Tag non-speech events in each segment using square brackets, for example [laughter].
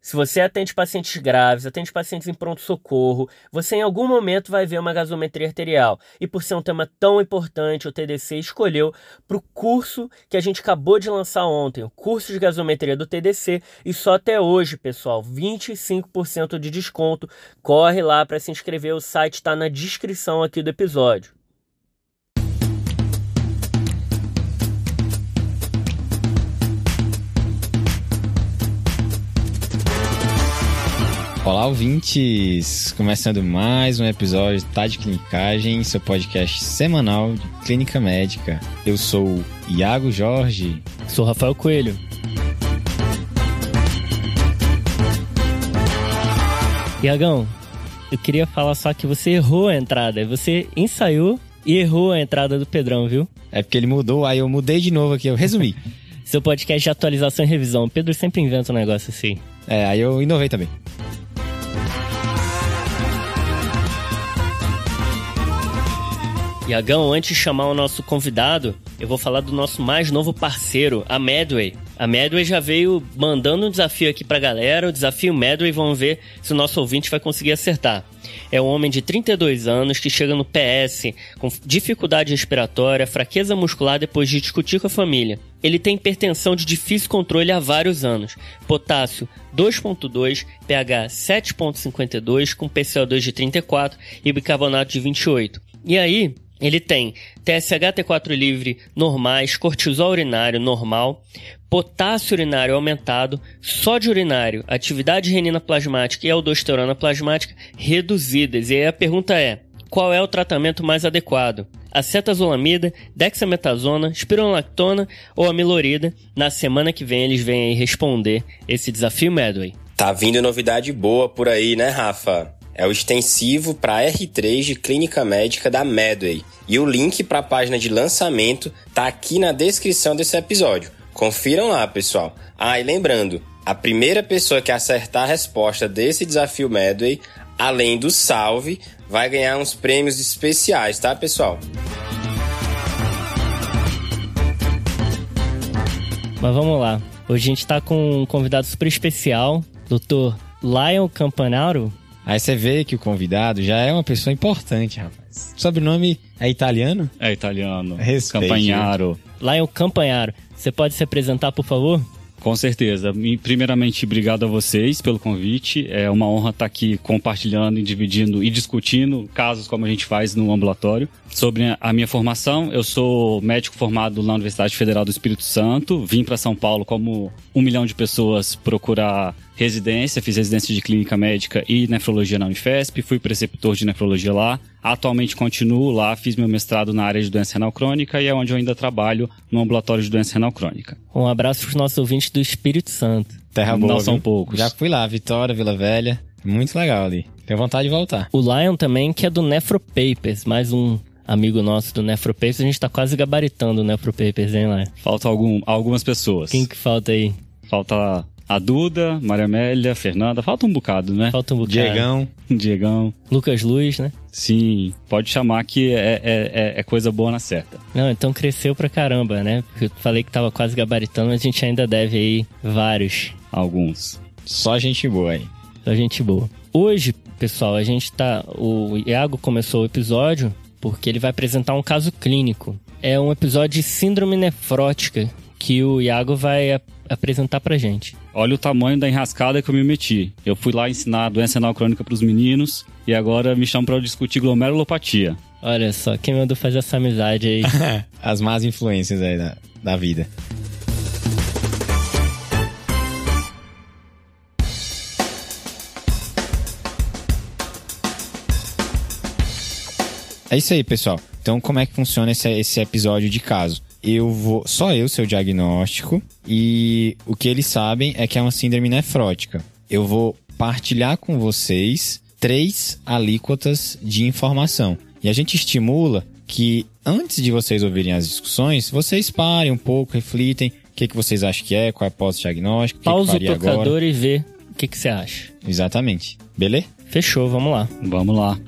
Se você atende pacientes graves, atende pacientes em pronto-socorro, você em algum momento vai ver uma gasometria arterial. E por ser um tema tão importante, o TDC escolheu para o curso que a gente acabou de lançar ontem, o curso de gasometria do TDC. E só até hoje, pessoal, 25% de desconto. Corre lá para se inscrever, o site está na descrição aqui do episódio. Olá, ouvintes! Começando mais um episódio Tá de Clinicagem, seu podcast semanal de clínica médica. Eu sou Iago Jorge. Sou Rafael Coelho. Iagão, eu queria falar só que você errou a entrada. Você ensaiou e errou a entrada do Pedrão, viu? É porque ele mudou, aí eu mudei de novo aqui, eu resumi. [laughs] Seu podcast de atualização e revisão. O Pedro sempre inventa um negócio assim. É, aí eu inovei também. Iagão, antes de chamar o nosso convidado, eu vou falar do nosso mais novo parceiro, a Medway. A Medway já veio mandando um desafio aqui pra galera, o desafio Medway, vamos ver se o nosso ouvinte vai conseguir acertar. É um homem de 32 anos que chega no PS com dificuldade respiratória, fraqueza muscular depois de discutir com a família. Ele tem hipertensão de difícil controle há vários anos. Potássio 2.2, pH 7.52 com PCO2 de 34 e bicarbonato de 28. E aí, ele tem TSH T4 livre normais, cortisol urinário normal, potássio urinário aumentado, sódio urinário, atividade renina plasmática e aldosterona plasmática reduzidas. E aí a pergunta é: qual é o tratamento mais adequado? Acetazolamida, dexametasona, espironolactona ou amilorida? Na semana que vem eles vêm aí responder esse desafio Medway. Tá vindo novidade boa por aí, né, Rafa? É o extensivo para R3 de clínica médica da Medway. E o link para a página de lançamento tá aqui na descrição desse episódio. Confiram lá, pessoal. Ah, e lembrando, a primeira pessoa que acertar a resposta desse desafio Medway, além do salve, vai ganhar uns prêmios especiais, tá, pessoal? Mas vamos lá. Hoje a gente está com um convidado super especial, Dr. Lion Campanaro. Aí você vê que o convidado já é uma pessoa importante, rapaz. O sobrenome é italiano? É italiano. Respeite. Campanharo. Lion Campanharo. Você pode se apresentar, por favor? Com certeza. Primeiramente, obrigado a vocês pelo convite. É uma honra estar aqui compartilhando, dividindo e discutindo casos como a gente faz no ambulatório. Sobre a minha formação, eu sou médico formado na Universidade Federal do Espírito Santo. Vim para São Paulo como um milhão de pessoas procurar residência, fiz residência de clínica médica e nefrologia na Unifesp, fui preceptor de nefrologia lá. Atualmente continuo lá, fiz meu mestrado na área de doença renal crônica e é onde eu ainda trabalho no ambulatório de doença renal crônica. Um abraço para os nossos ouvintes do Espírito Santo. Terra boa. Não são viu? poucos. Já fui lá, Vitória, Vila Velha. Muito legal ali. Tenho vontade de voltar. O Lion também, que é do Nefro Papers, mais um amigo nosso do Nefro Papers. A gente tá quase gabaritando o Nefro Papers, hein, Lion? Faltam algum, algumas pessoas. Quem que falta aí? Falta a Duda, Maria Amélia, Fernanda. Falta um bocado, né? Falta um bocado. Diegão. Diegão. Lucas Luz, né? Sim, pode chamar que é, é, é, é coisa boa na certa. Não, então cresceu pra caramba, né? Porque eu falei que tava quase gabaritando, mas a gente ainda deve aí vários. Alguns. Só gente boa aí. Só gente boa. Hoje, pessoal, a gente tá. O Iago começou o episódio porque ele vai apresentar um caso clínico. É um episódio de síndrome nefrótica que o Iago vai apresentar pra gente. Olha o tamanho da enrascada que eu me meti. Eu fui lá ensinar a doença renal crônica pros meninos e agora me chamam para discutir glomerulopatia. Olha só, quem mandou fazer essa amizade aí? [laughs] As más influências aí da, da vida. É isso aí, pessoal. Então, como é que funciona esse, esse episódio de caso? Eu vou. Só eu sei o diagnóstico. E o que eles sabem é que é uma síndrome nefrótica. Eu vou partilhar com vocês três alíquotas de informação. E a gente estimula que antes de vocês ouvirem as discussões, vocês parem um pouco, reflitem o que, que vocês acham que é, qual é o pós-diagnóstico, o que, que Pausa o faria tocador agora. e vê o que, que você acha. Exatamente. Beleza? Fechou, vamos lá. Vamos lá.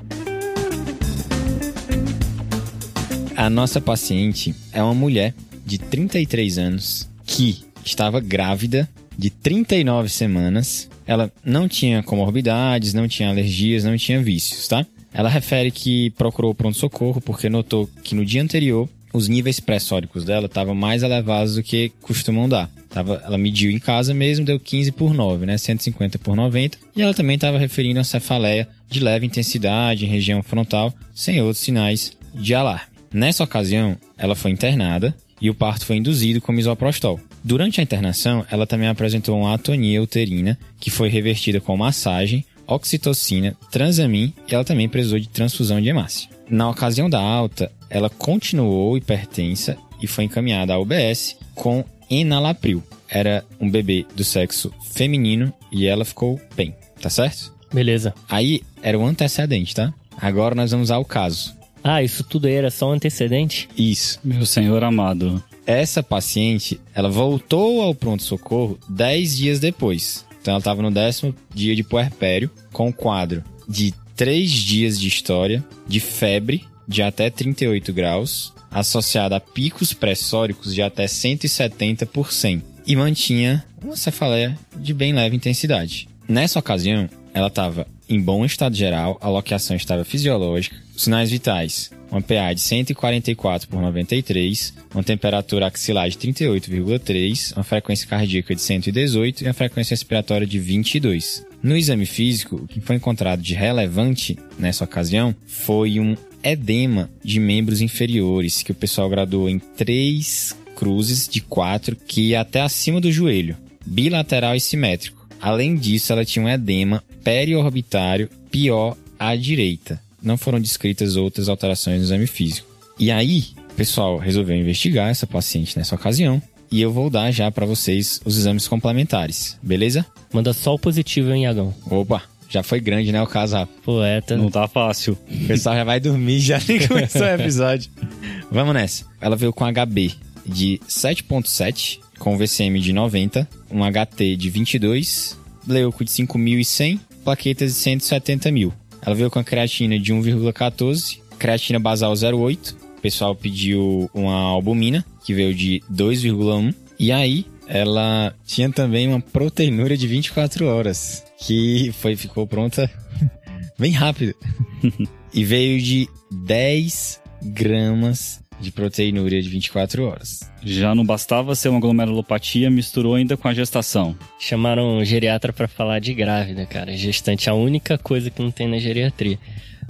A nossa paciente é uma mulher de 33 anos que estava grávida de 39 semanas. Ela não tinha comorbidades, não tinha alergias, não tinha vícios, tá? Ela refere que procurou pronto-socorro porque notou que no dia anterior os níveis pressóricos dela estavam mais elevados do que costumam dar. Tava, ela mediu em casa mesmo, deu 15 por 9, né? 150 por 90. E ela também estava referindo a cefaleia de leve intensidade em região frontal, sem outros sinais de alarme. Nessa ocasião, ela foi internada e o parto foi induzido com misoprostol. Durante a internação, ela também apresentou uma atonia uterina, que foi revertida com massagem, oxitocina, transamin e ela também precisou de transfusão de hemácia. Na ocasião da alta, ela continuou hipertensa e foi encaminhada à UBS com enalapril. Era um bebê do sexo feminino e ela ficou bem, tá certo? Beleza. Aí era o antecedente, tá? Agora nós vamos ao caso. Ah, isso tudo aí era só um antecedente? Isso. Meu senhor amado. Essa paciente, ela voltou ao pronto-socorro 10 dias depois. Então ela estava no décimo dia de puerpério, com um quadro de 3 dias de história, de febre de até 38 graus, associada a picos pressóricos de até 170 por 100, e mantinha uma cefaleia de bem leve intensidade. Nessa ocasião, ela estava em bom estado geral, a loqueação estava fisiológica, sinais vitais, uma PA de 144 por 93, uma temperatura axilar de 38,3, uma frequência cardíaca de 118 e uma frequência respiratória de 22. No exame físico, o que foi encontrado de relevante nessa ocasião foi um edema de membros inferiores, que o pessoal graduou em três cruzes de quatro, que ia até acima do joelho, bilateral e simétrico. Além disso, ela tinha um edema periorbitário pior à direita. Não foram descritas outras alterações no exame físico. E aí, o pessoal resolveu investigar essa paciente nessa ocasião. E eu vou dar já para vocês os exames complementares, beleza? Manda só o positivo, hein, Iagão? Opa, já foi grande, né, o caso, Rafa? Poeta. Não tá fácil. O pessoal já vai dormir, já nem começou o episódio. [laughs] Vamos nessa. Ela veio com HB de 7.7, com VCM de 90, um HT de 22, leuco de 5.100, plaquetas de 170 mil. Ela veio com a creatina de 1,14, creatina basal 0,8. O pessoal pediu uma albumina, que veio de 2,1. E aí, ela tinha também uma proteinúria de 24 horas, que foi ficou pronta [laughs] bem rápido. [laughs] e veio de 10 gramas de proteinúria de 24 horas. Já não bastava ser uma glomerulopatia, misturou ainda com a gestação. Chamaram um geriatra para falar de grávida, cara. Gestante é a única coisa que não tem na geriatria.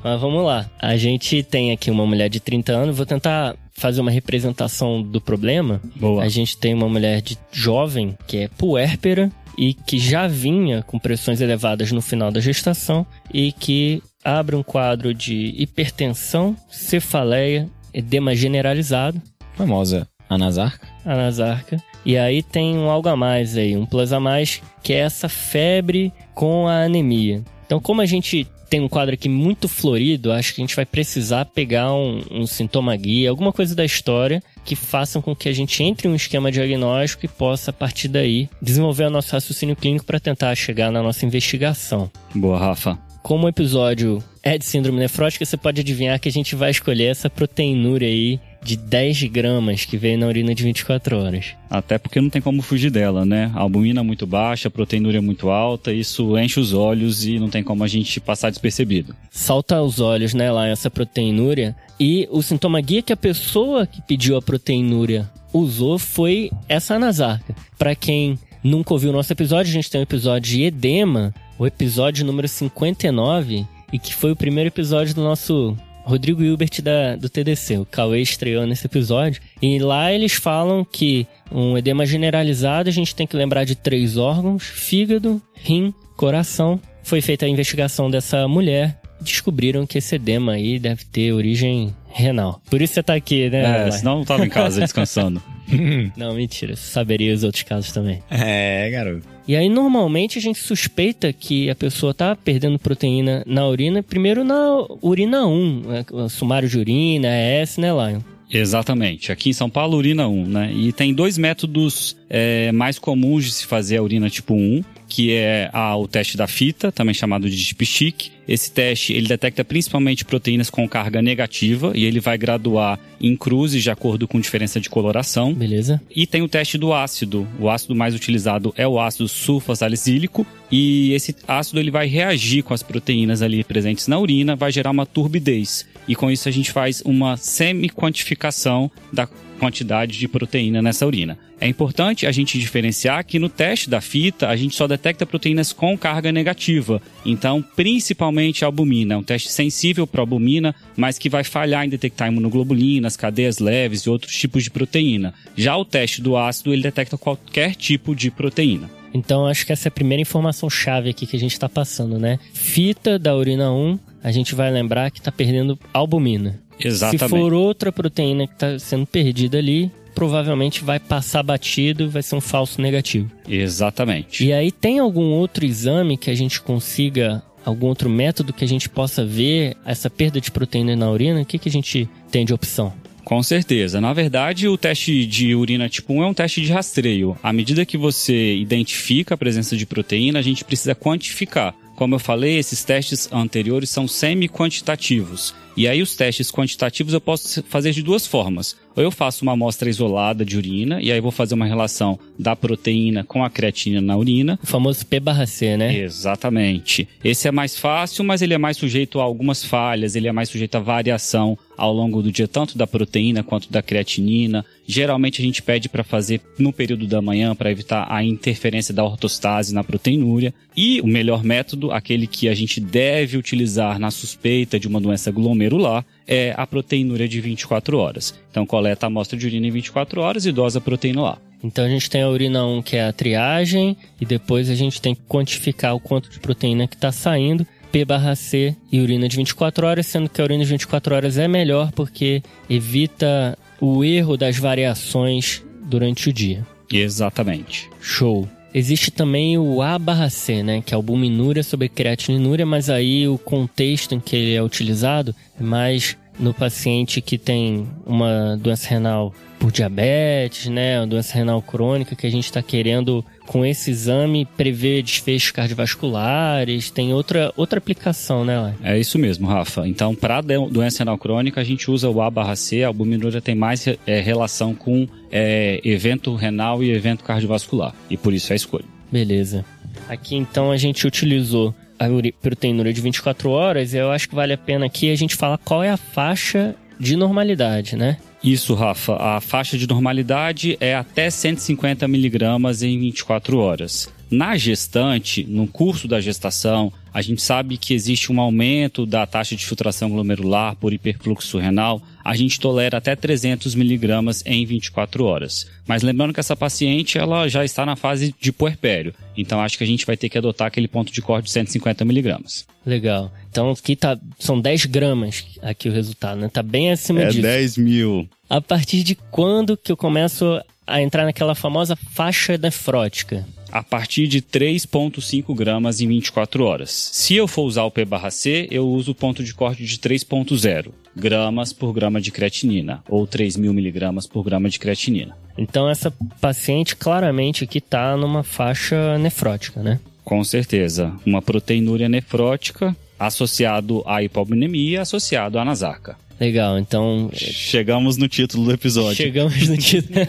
Mas vamos lá. A gente tem aqui uma mulher de 30 anos. Vou tentar fazer uma representação do problema. Boa. A gente tem uma mulher de jovem que é puérpera e que já vinha com pressões elevadas no final da gestação e que abre um quadro de hipertensão, cefaleia, edema generalizado, Famosa anasarca. anasarca. E aí tem um algo a mais aí, um plus a mais, que é essa febre com a anemia. Então, como a gente tem um quadro aqui muito florido, acho que a gente vai precisar pegar um, um sintoma guia, alguma coisa da história que façam com que a gente entre em um esquema diagnóstico e possa, a partir daí, desenvolver o nosso raciocínio clínico para tentar chegar na nossa investigação. Boa, Rafa. Como o episódio é de síndrome nefrótica, você pode adivinhar que a gente vai escolher essa proteinúria aí de 10 gramas que veio na urina de 24 horas. Até porque não tem como fugir dela, né? A albumina muito baixa, a proteinúria muito alta, isso enche os olhos e não tem como a gente passar despercebido. Salta aos olhos, né, lá essa proteinúria. E o sintoma guia que a pessoa que pediu a proteinúria usou foi essa anasarca. Para quem nunca ouviu o nosso episódio, a gente tem um episódio de edema, o episódio número 59, e que foi o primeiro episódio do nosso Rodrigo Hilbert da, do TDC. O Cauê estreou nesse episódio. E lá eles falam que um edema generalizado, a gente tem que lembrar de três órgãos: fígado, rim, coração. Foi feita a investigação dessa mulher. Descobriram que esse edema aí deve ter origem renal. Por isso você tá aqui, né? É, Lai? senão não tava em casa [laughs] descansando. [laughs] Não, mentira. Saberia os outros casos também. É, garoto. E aí, normalmente, a gente suspeita que a pessoa tá perdendo proteína na urina, primeiro na urina 1, né? Sumário de urina, AS, né, Lion? Exatamente. Aqui em São Paulo, urina 1, né? E tem dois métodos é, mais comuns de se fazer a urina tipo 1, que é a, o teste da fita, também chamado de dipstick. Esse teste ele detecta principalmente proteínas com carga negativa e ele vai graduar em cruzes de acordo com diferença de coloração. Beleza. E tem o teste do ácido. O ácido mais utilizado é o ácido sulfasalicílico e esse ácido ele vai reagir com as proteínas ali presentes na urina, vai gerar uma turbidez. E com isso a gente faz uma semi-quantificação da quantidade de proteína nessa urina. É importante a gente diferenciar que no teste da fita a gente só detecta proteínas com carga negativa. Então, principalmente a albumina, é um teste sensível para albumina, mas que vai falhar em detectar imunoglobulinas, cadeias leves e outros tipos de proteína. Já o teste do ácido, ele detecta qualquer tipo de proteína. Então acho que essa é a primeira informação chave aqui que a gente está passando, né? Fita da urina 1, a gente vai lembrar que está perdendo albumina. Exatamente. Se for outra proteína que está sendo perdida ali, provavelmente vai passar batido, vai ser um falso negativo. Exatamente. E aí tem algum outro exame que a gente consiga, algum outro método que a gente possa ver essa perda de proteína na urina? O que, que a gente tem de opção? Com certeza. Na verdade, o teste de urina tipo 1 é um teste de rastreio. À medida que você identifica a presença de proteína, a gente precisa quantificar. Como eu falei, esses testes anteriores são semi-quantitativos. E aí os testes quantitativos eu posso fazer de duas formas. Ou eu faço uma amostra isolada de urina, e aí vou fazer uma relação da proteína com a creatina na urina. O famoso P barra C, né? Exatamente. Esse é mais fácil, mas ele é mais sujeito a algumas falhas, ele é mais sujeito a variação ao longo do dia, tanto da proteína quanto da creatinina. Geralmente a gente pede para fazer no período da manhã para evitar a interferência da ortostase na proteinúria. E o melhor método, aquele que a gente deve utilizar na suspeita de uma doença glomerular, é a proteinúria de 24 horas. Então coleta a amostra de urina em 24 horas e dosa a proteína lá. Então a gente tem a urina 1 que é a triagem e depois a gente tem que quantificar o quanto de proteína que está saindo. P barra C e urina de 24 horas, sendo que a urina de 24 horas é melhor porque evita o erro das variações durante o dia. Exatamente. Show. Existe também o A barra C, né? Que é albuminúria sobre creatininúria, mas aí o contexto em que ele é utilizado é mais no paciente que tem uma doença renal por diabetes, né, uma doença renal crônica, que a gente está querendo com esse exame prever desfechos cardiovasculares, tem outra, outra aplicação, né, Lai? É isso mesmo, Rafa. Então, para doença renal crônica, a gente usa o A barra C, a albuminúria tem mais é, relação com é, evento renal e evento cardiovascular, e por isso é a escolha. Beleza. Aqui então a gente utilizou a proteinúria de 24 horas, eu acho que vale a pena aqui a gente falar qual é a faixa de normalidade, né? Isso, Rafa. A faixa de normalidade é até 150 miligramas em 24 horas. Na gestante, no curso da gestação, a gente sabe que existe um aumento da taxa de filtração glomerular por hiperfluxo renal. A gente tolera até 300 miligramas em 24 horas. Mas lembrando que essa paciente ela já está na fase de puerpério. Então acho que a gente vai ter que adotar aquele ponto de corte de 150 miligramas. Legal. Então aqui tá, são 10 gramas aqui o resultado, né? Tá bem acima é disso. É 10 mil. A partir de quando que eu começo a entrar naquela famosa faixa nefrótica? A partir de 3,5 gramas em 24 horas. Se eu for usar o P/C, eu uso o ponto de corte de 3,0 gramas por grama de creatinina, ou 3.000 miligramas por grama de creatinina. Então essa paciente claramente aqui está numa faixa nefrótica, né? Com certeza. Uma proteinúria nefrótica associado à hipominemia, associado à nasarca. Legal, então. Chegamos no título do episódio. Chegamos no título.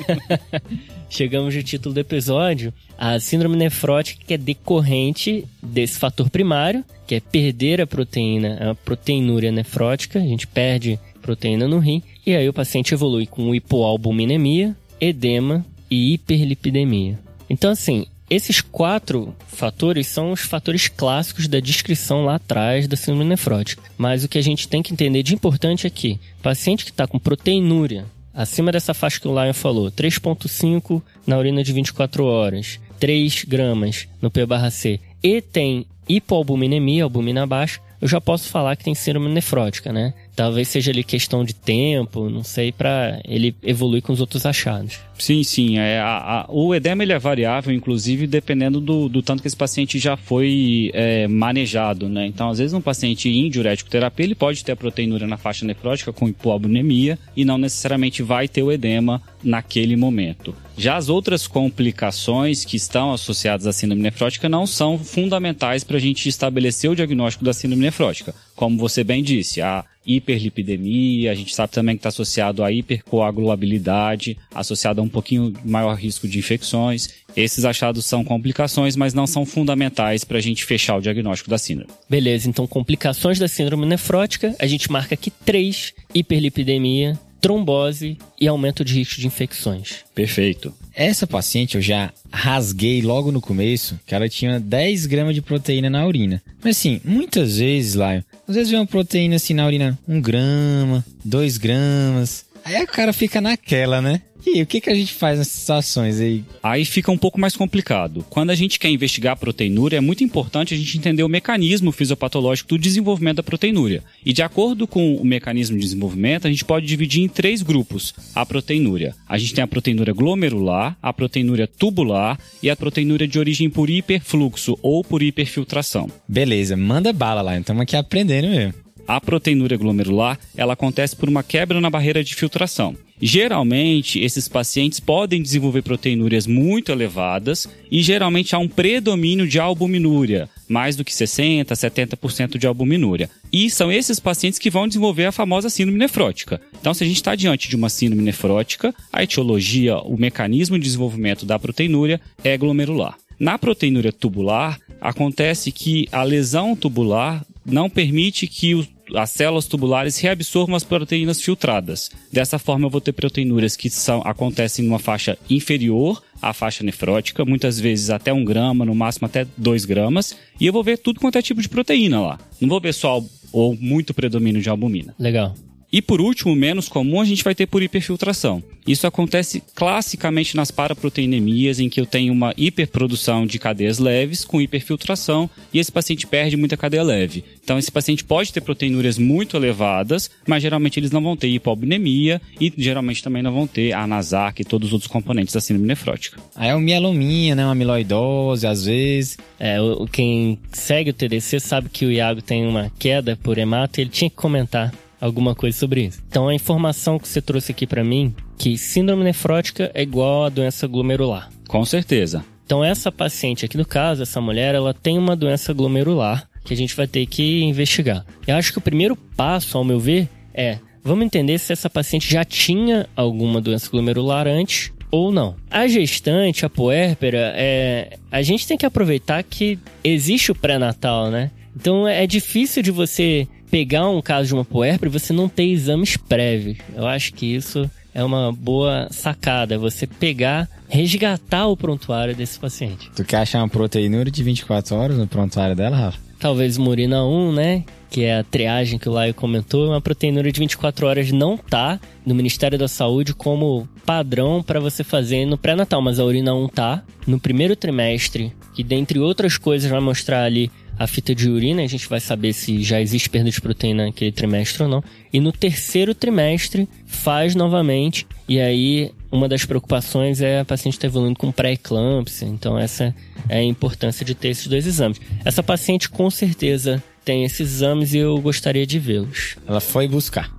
[laughs] Chegamos no título do episódio. A síndrome nefrótica que é decorrente desse fator primário, que é perder a proteína, a proteinúria nefrótica. A gente perde proteína no rim. E aí o paciente evolui com hipoalbuminemia, edema e hiperlipidemia. Então, assim, esses quatro fatores são os fatores clássicos da descrição lá atrás da síndrome nefrótica. Mas o que a gente tem que entender de importante é que paciente que está com proteinúria acima dessa faixa que o Lion falou, 3,5 na urina de 24 horas, 3 gramas no P/C e tem hipoalbuminemia, albumina baixa, eu já posso falar que tem síndrome nefrótica, né? Talvez seja ali questão de tempo, não sei, para ele evoluir com os outros achados. Sim, sim. É, a, a, o edema ele é variável, inclusive, dependendo do, do tanto que esse paciente já foi é, manejado, né? Então, às vezes, um paciente em diurético terapia, ele pode ter a proteinúria na faixa nefrótica com hipoalbuminemia e não necessariamente vai ter o edema naquele momento. Já as outras complicações que estão associadas à síndrome nefrótica não são fundamentais para a gente estabelecer o diagnóstico da síndrome nefrótica. Como você bem disse, a hiperlipidemia, a gente sabe também que está associado à hipercoagulabilidade, associado a um pouquinho maior risco de infecções. Esses achados são complicações, mas não são fundamentais para a gente fechar o diagnóstico da síndrome. Beleza, então complicações da síndrome nefrótica, a gente marca aqui três: hiperlipidemia, trombose e aumento de risco de infecções. Perfeito. Essa paciente eu já rasguei logo no começo que ela tinha 10 gramas de proteína na urina. Mas assim, muitas vezes, Laio, às vezes vem uma proteína assim na urina, 1 grama, 2 gramas. Aí o cara fica naquela, né? E o que, que a gente faz nessas situações aí? Aí fica um pouco mais complicado. Quando a gente quer investigar a proteinúria, é muito importante a gente entender o mecanismo fisiopatológico do desenvolvimento da proteinúria. E de acordo com o mecanismo de desenvolvimento, a gente pode dividir em três grupos a proteinúria. A gente tem a proteinúria glomerular, a proteinúria tubular e a proteinúria de origem por hiperfluxo ou por hiperfiltração. Beleza, manda bala lá, estamos aqui aprendendo mesmo. A proteinúria glomerular, ela acontece por uma quebra na barreira de filtração. Geralmente, esses pacientes podem desenvolver proteinúrias muito elevadas e geralmente há um predomínio de albuminúria, mais do que 60%, 70% de albuminúria. E são esses pacientes que vão desenvolver a famosa síndrome nefrótica. Então, se a gente está diante de uma síndrome nefrótica, a etiologia, o mecanismo de desenvolvimento da proteinúria é glomerular. Na proteinúria tubular, acontece que a lesão tubular não permite que o as células tubulares reabsorvam as proteínas filtradas. Dessa forma, eu vou ter proteinúrias que são, acontecem numa faixa inferior à faixa nefrótica, muitas vezes até um grama, no máximo até 2 gramas, e eu vou ver tudo quanto é tipo de proteína lá. Não vou ver só ou muito predomínio de albumina. Legal. E por último, menos comum, a gente vai ter por hiperfiltração. Isso acontece classicamente nas paraproteinemias, em que eu tenho uma hiperprodução de cadeias leves com hiperfiltração e esse paciente perde muita cadeia leve. Então, esse paciente pode ter proteinúrias muito elevadas, mas geralmente eles não vão ter hipoalbuminemia e geralmente também não vão ter a NASAC e todos os outros componentes da síndrome nefrótica. Aí é uma mielomia, né? Uma amiloidose, às vezes. É, o, quem segue o TDC sabe que o Iago tem uma queda por hemato e ele tinha que comentar alguma coisa sobre isso. Então a informação que você trouxe aqui para mim, que síndrome nefrótica é igual a doença glomerular. Com certeza. Então essa paciente aqui no caso, essa mulher, ela tem uma doença glomerular que a gente vai ter que investigar. Eu acho que o primeiro passo, ao meu ver, é vamos entender se essa paciente já tinha alguma doença glomerular antes ou não. A gestante, a puérpera, é, a gente tem que aproveitar que existe o pré-natal, né? Então é difícil de você pegar um caso de uma puérpera e você não ter exames prévios. Eu acho que isso é uma boa sacada, você pegar, resgatar o prontuário desse paciente. Tu quer achar uma proteinúria de 24 horas no prontuário dela, Rafa? Talvez Murina 1, né? Que é a triagem que o Laio comentou, uma proteinúria de 24 horas não tá no Ministério da Saúde como padrão para você fazer no pré-natal, mas a urina 1 tá no primeiro trimestre, que dentre outras coisas vai mostrar ali a fita de urina, a gente vai saber se já existe perda de proteína naquele trimestre ou não. E no terceiro trimestre, faz novamente. E aí, uma das preocupações é a paciente estar tá evoluindo com pré-eclâmpsia. Então, essa é a importância de ter esses dois exames. Essa paciente, com certeza, tem esses exames e eu gostaria de vê-los. Ela foi buscar.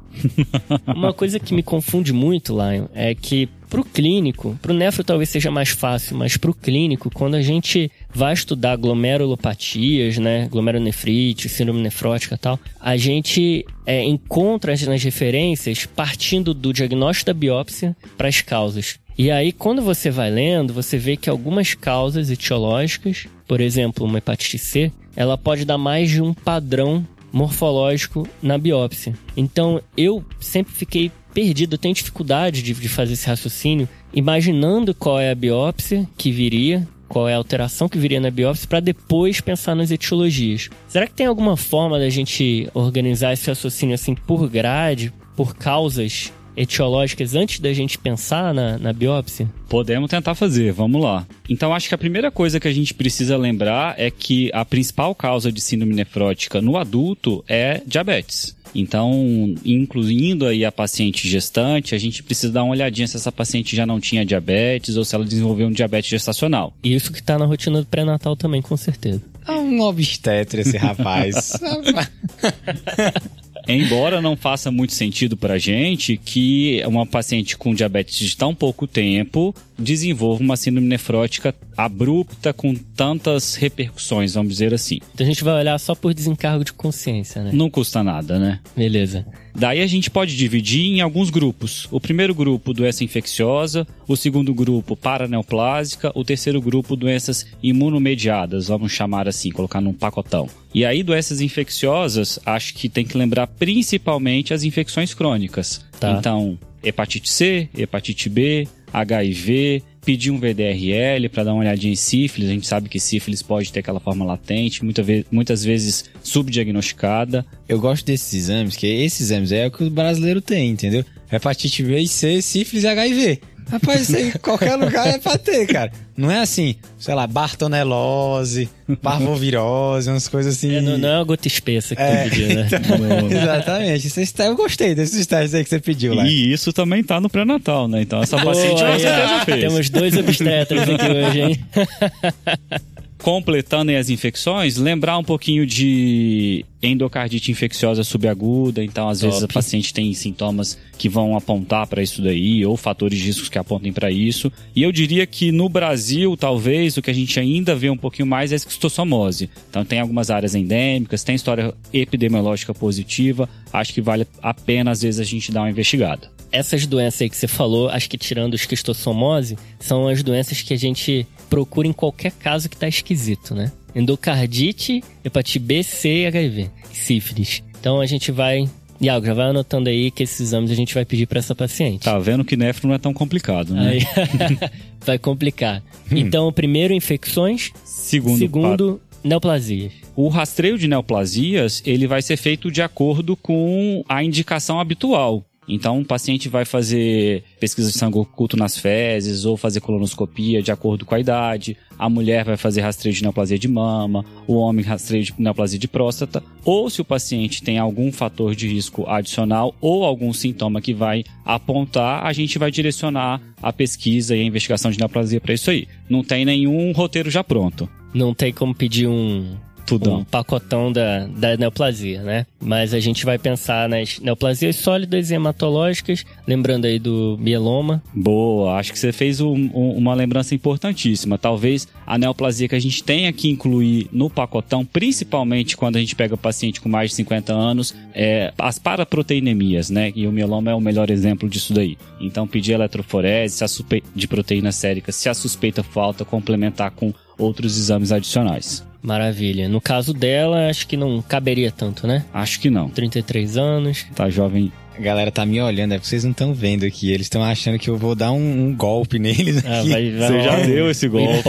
Uma coisa que me confunde muito, Lion, é que pro clínico, pro nefro talvez seja mais fácil, mas pro clínico, quando a gente vai estudar glomerulopatias, né, glomerulonefrite, síndrome nefrótica e tal, a gente é, encontra nas referências partindo do diagnóstico da biópsia para as causas. E aí, quando você vai lendo, você vê que algumas causas etiológicas, por exemplo, uma hepatite C, ela pode dar mais de um padrão morfológico na biópsia. Então eu sempre fiquei perdido, eu tenho dificuldade de, de fazer esse raciocínio, imaginando qual é a biópsia que viria, qual é a alteração que viria na biópsia, para depois pensar nas etiologias. Será que tem alguma forma da gente organizar esse raciocínio assim por grade, por causas etiológicas antes da gente pensar na, na biópsia? Podemos tentar fazer, vamos lá. Então, acho que a primeira coisa que a gente precisa lembrar é que a principal causa de síndrome nefrótica no adulto é diabetes. Então, incluindo aí a paciente gestante, a gente precisa dar uma olhadinha se essa paciente já não tinha diabetes ou se ela desenvolveu um diabetes gestacional. E isso que está na rotina do pré-natal também, com certeza. É um obstetra esse rapaz. [laughs] Embora não faça muito sentido pra gente que uma paciente com diabetes de tão pouco tempo desenvolva uma síndrome nefrótica abrupta com tantas repercussões, vamos dizer assim. Então a gente vai olhar só por desencargo de consciência, né? Não custa nada, né? Beleza. Daí a gente pode dividir em alguns grupos. O primeiro grupo, doença infecciosa. O segundo grupo, paraneoplásica. O terceiro grupo, doenças imunomediadas, vamos chamar assim, colocar num pacotão. E aí, doenças infecciosas, acho que tem que lembrar principalmente as infecções crônicas. Tá. Então, hepatite C, hepatite B, HIV, pedir um VDRL para dar uma olhadinha em sífilis. A gente sabe que sífilis pode ter aquela forma latente, muita ve muitas vezes subdiagnosticada. Eu gosto desses exames, que esses exames é o que o brasileiro tem, entendeu? Hepatite B e C, sífilis e HIV. Rapaz, isso aí em qualquer lugar é pra ter, cara. Não é assim, sei lá, bartonelose, parvovirose, umas coisas assim. É, não, não, é uma gota espessa que é, tu pediu, né? Então, exatamente. Isso, eu gostei desses testes aí que você pediu lá. E isso também tá no pré-natal, né? Então essa paciente com certeza fez. Temos dois obstetras aqui hoje, hein? [laughs] completando as infecções, lembrar um pouquinho de endocardite infecciosa subaguda. Então, às Top. vezes, a paciente tem sintomas que vão apontar para isso daí, ou fatores de risco que apontem para isso. E eu diria que no Brasil, talvez, o que a gente ainda vê um pouquinho mais é a esquistossomose. Então, tem algumas áreas endêmicas, tem história epidemiológica positiva. Acho que vale a pena, às vezes, a gente dar uma investigada essas doenças aí que você falou, acho que tirando esquistossomose, são as doenças que a gente procura em qualquer caso que tá esquisito, né? Endocardite, hepatite B, C e HIV, sífilis. Então a gente vai Iago, já vai anotando aí que esses exames a gente vai pedir para essa paciente. Tá vendo que nefro não é tão complicado, né? Aí, [laughs] vai complicar. Hum. Então, primeiro, infecções. Segundo, segundo neoplasias. O rastreio de neoplasias, ele vai ser feito de acordo com a indicação habitual. Então, o paciente vai fazer pesquisa de sangue oculto nas fezes ou fazer colonoscopia de acordo com a idade. A mulher vai fazer rastreio de neoplasia de mama, o homem rastreio de neoplasia de próstata. Ou se o paciente tem algum fator de risco adicional ou algum sintoma que vai apontar, a gente vai direcionar a pesquisa e a investigação de neoplasia para isso aí. Não tem nenhum roteiro já pronto. Não tem como pedir um Tudão. um pacotão da, da neoplasia, né? Mas a gente vai pensar nas neoplasias sólidas e hematológicas, lembrando aí do mieloma. Boa, acho que você fez um, um, uma lembrança importantíssima. Talvez a neoplasia que a gente tenha que incluir no pacotão, principalmente quando a gente pega paciente com mais de 50 anos, é as paraproteinemias, né? E o mieloma é o melhor exemplo disso daí. Então, pedir eletroforese se a suspe... de proteína sérica, se a suspeita falta, complementar com outros exames adicionais. Maravilha. No caso dela, acho que não caberia tanto, né? Acho que não. 33 anos. Tá jovem. A galera tá me olhando, é porque vocês não estão vendo aqui. Eles estão achando que eu vou dar um, um golpe neles ah, aqui. vai, vai Você já deu esse golpe.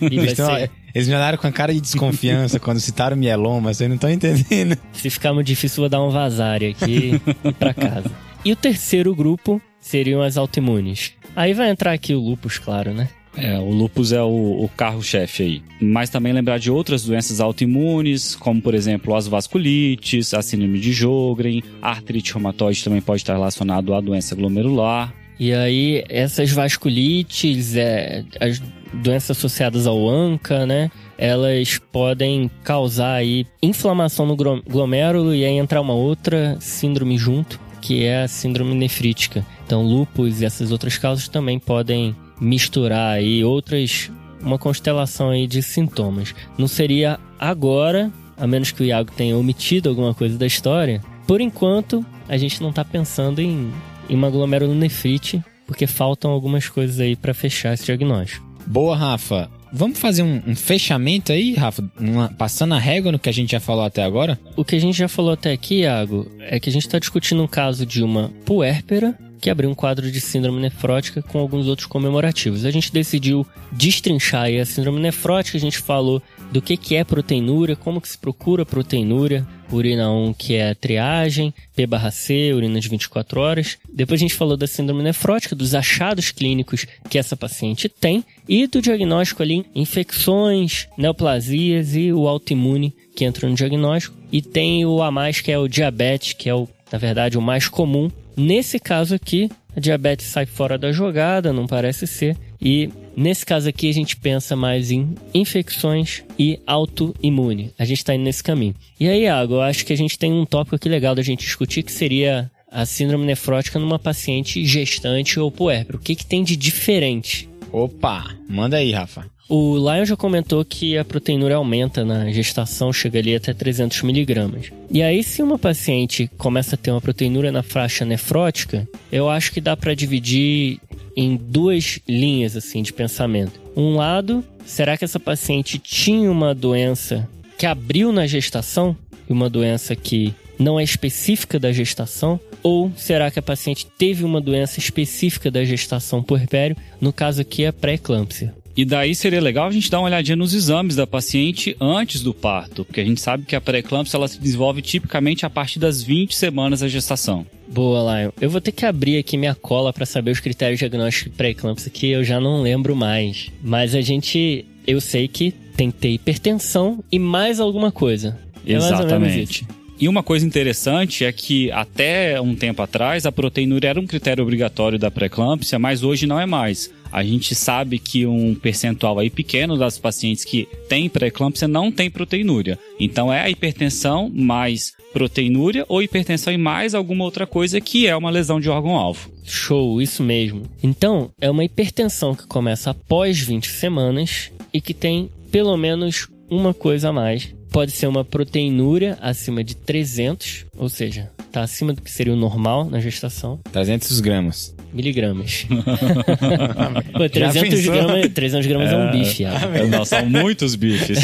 [laughs] eles, tão, eles me olharam com a cara de desconfiança quando citaram mieloma, vocês não estão entendendo. Se ficar muito difícil, eu vou dar um vazare aqui e [laughs] ir pra casa. E o terceiro grupo seriam as autoimunes. Aí vai entrar aqui o lupus, claro, né? É, o lupus é o, o carro-chefe aí. Mas também lembrar de outras doenças autoimunes, como por exemplo as vasculites, a síndrome de Jogren, artrite reumatoide também pode estar relacionado à doença glomerular. E aí, essas vasculites, é, as doenças associadas ao ANCA, né? Elas podem causar aí inflamação no glomérulo e aí entrar uma outra síndrome junto, que é a síndrome nefrítica. Então, lupus e essas outras causas também podem misturar aí outras uma constelação aí de sintomas. Não seria agora, a menos que o Iago tenha omitido alguma coisa da história. Por enquanto, a gente não está pensando em, em uma glomerulonefrite, porque faltam algumas coisas aí para fechar esse diagnóstico. Boa, Rafa. Vamos fazer um, um fechamento aí, Rafa? Uma, passando a régua no que a gente já falou até agora? O que a gente já falou até aqui, Iago, é que a gente está discutindo um caso de uma puérpera que abriu um quadro de síndrome nefrótica com alguns outros comemorativos. A gente decidiu destrinchar a síndrome nefrótica, a gente falou do que, que é proteinúria, como que se procura proteinúria, urina 1, que é a triagem, P barra C, urina de 24 horas. Depois a gente falou da síndrome nefrótica, dos achados clínicos que essa paciente tem e do diagnóstico ali, infecções, neoplasias e o autoimune que entra no diagnóstico. E tem o a mais que é o diabetes, que é o, na verdade, o mais comum. Nesse caso aqui, a diabetes sai fora da jogada, não parece ser. E nesse caso aqui a gente pensa mais em infecções e autoimune. A gente está indo nesse caminho. E aí, Iago, eu acho que a gente tem um tópico aqui legal da gente discutir que seria a síndrome nefrótica numa paciente gestante ou puérpera. O que, que tem de diferente? Opa, manda aí, Rafa. O Lion já comentou que a proteinúria aumenta na gestação, chega ali até 300 miligramas. E aí, se uma paciente começa a ter uma proteinúria na faixa nefrótica, eu acho que dá para dividir em duas linhas assim de pensamento. Um lado, será que essa paciente tinha uma doença que abriu na gestação, uma doença que não é específica da gestação? Ou será que a paciente teve uma doença específica da gestação puerpério, no caso aqui é pré-eclâmpsia? E daí seria legal a gente dar uma olhadinha nos exames da paciente antes do parto, porque a gente sabe que a pré-eclâmpsia ela se desenvolve tipicamente a partir das 20 semanas da gestação. Boa, Lion. Eu vou ter que abrir aqui minha cola para saber os critérios diagnósticos pré-eclâmpsia que eu já não lembro mais. Mas a gente, eu sei que tem que ter hipertensão e mais alguma coisa. É Exatamente. E uma coisa interessante é que até um tempo atrás a proteinúria era um critério obrigatório da pré-eclâmpsia, mas hoje não é mais. A gente sabe que um percentual aí pequeno das pacientes que têm pré-eclâmpsia não tem proteinúria. Então é a hipertensão mais proteinúria ou hipertensão e mais alguma outra coisa que é uma lesão de órgão-alvo. Show, isso mesmo. Então, é uma hipertensão que começa após 20 semanas e que tem pelo menos uma coisa a mais pode ser uma proteinúria acima de 300, ou seja, está acima do que seria o normal na gestação. 300 gramas. Miligramas. [laughs] Pô, 300 gramas, 300 gramas é, é um bife. É, não, são muitos bifes.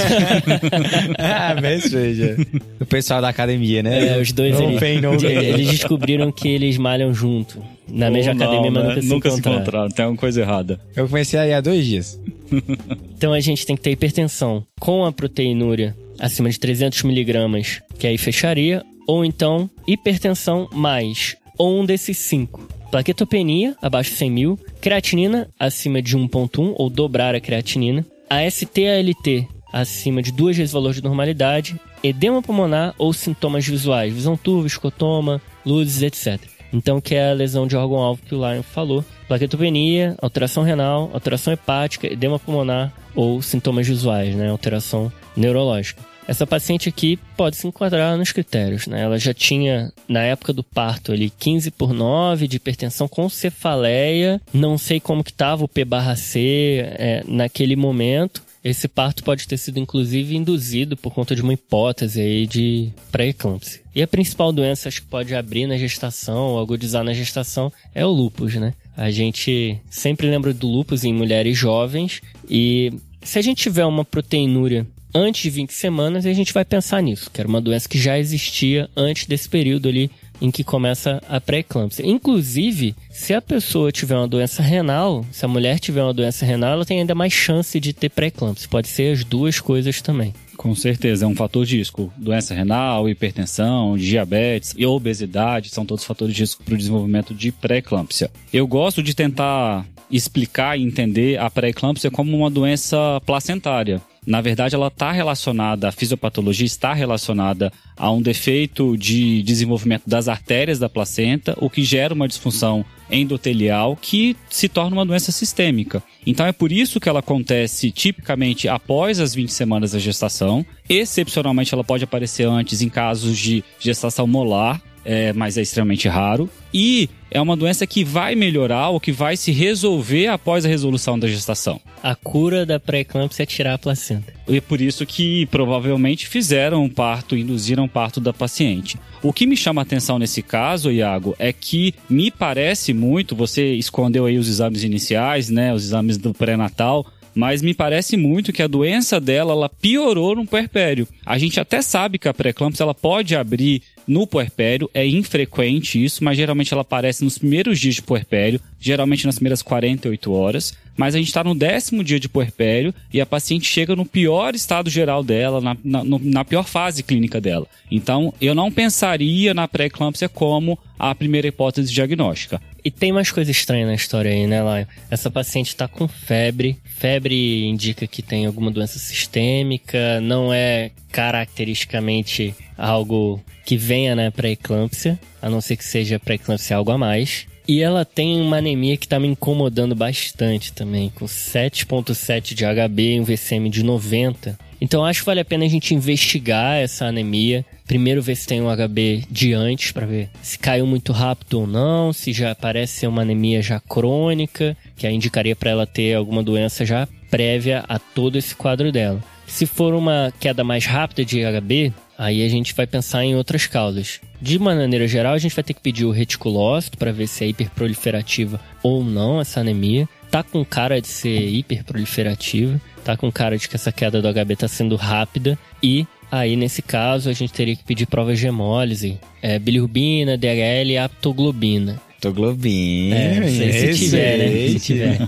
[laughs] ah, mas seja. O pessoal da academia, né? É, os dois no pain, no eles descobriram que eles malham junto. Na Ou mesma não, academia, mas nunca, nunca se encontraram. encontraram. Tem alguma coisa errada. Eu comecei aí há dois dias. então a gente tem que ter hipertensão com a proteinúria acima de 300 miligramas, que aí fecharia, ou então hipertensão mais, ou um desses cinco. Plaquetopenia, abaixo de 100 mil, creatinina, acima de 1.1, ou dobrar a creatinina, AST-ALT, acima de duas vezes o valor de normalidade, edema pulmonar ou sintomas visuais, visão turva, escotoma, luzes, etc. Então, que é a lesão de órgão-alvo que o Lion falou. Plaquetopenia, alteração renal, alteração hepática, edema pulmonar ou sintomas visuais, né? Alteração neurológica. Essa paciente aqui pode se enquadrar nos critérios, né? Ela já tinha, na época do parto, ali 15 por 9 de hipertensão com cefaleia. Não sei como que estava o P barra C é, naquele momento. Esse parto pode ter sido, inclusive, induzido por conta de uma hipótese aí de pré-eclâmpsia. E a principal doença acho que pode abrir na gestação ou agudizar na gestação é o lúpus, né? A gente sempre lembra do lúpus em mulheres jovens e se a gente tiver uma proteinúria antes de 20 semanas e a gente vai pensar nisso, que era uma doença que já existia antes desse período ali em que começa a pré-eclâmpsia. Inclusive, se a pessoa tiver uma doença renal, se a mulher tiver uma doença renal, ela tem ainda mais chance de ter pré-eclâmpsia. Pode ser as duas coisas também. Com certeza, é um fator de risco. Doença renal, hipertensão, diabetes e obesidade são todos fatores de risco para o desenvolvimento de pré-eclâmpsia. Eu gosto de tentar explicar e entender a pré-eclâmpsia como uma doença placentária na verdade, ela está relacionada, a fisiopatologia está relacionada a um defeito de desenvolvimento das artérias da placenta, o que gera uma disfunção endotelial que se torna uma doença sistêmica. Então é por isso que ela acontece tipicamente após as 20 semanas da gestação. Excepcionalmente, ela pode aparecer antes em casos de gestação molar, é, mas é extremamente raro. E é uma doença que vai melhorar ou que vai se resolver após a resolução da gestação. A cura da pré-eclâmpsia é tirar a placenta. E é por isso que provavelmente fizeram um parto, induziram um parto da paciente. O que me chama a atenção nesse caso, Iago, é que me parece muito, você escondeu aí os exames iniciais, né, os exames do pré-natal, mas me parece muito que a doença dela ela piorou no puerpério. A gente até sabe que a pré-eclâmpsia ela pode abrir no puerpério. É infrequente isso, mas geralmente ela aparece nos primeiros dias de puerpério, geralmente nas primeiras 48 horas. Mas a gente está no décimo dia de puerpério e a paciente chega no pior estado geral dela, na, na, na pior fase clínica dela. Então, eu não pensaria na pré-eclâmpsia como a primeira hipótese diagnóstica. E tem mais coisa estranha na história aí, né, Laio? Essa paciente está com febre. Febre indica que tem alguma doença sistêmica, não é caracteristicamente algo que venha na né, pré-eclâmpsia, a não ser que seja pré-eclâmpsia algo a mais. E ela tem uma anemia que tá me incomodando bastante também, com 7.7 de HB e um VCM de 90. Então acho que vale a pena a gente investigar essa anemia. Primeiro ver se tem um HB de antes, para ver se caiu muito rápido ou não, se já parece ser uma anemia já crônica, que indicaria para ela ter alguma doença já prévia a todo esse quadro dela. Se for uma queda mais rápida de HB, aí a gente vai pensar em outras causas. De maneira geral, a gente vai ter que pedir o reticulócito para ver se é hiperproliferativa ou não essa anemia. Tá com cara de ser hiperproliferativa, tá com cara de que essa queda do HB tá sendo rápida e aí nesse caso a gente teria que pedir provas de hemólise, é, bilirrubina, DHL e aptoglobina. Aptoglobina, é, se, se tiver, né? Se tiver.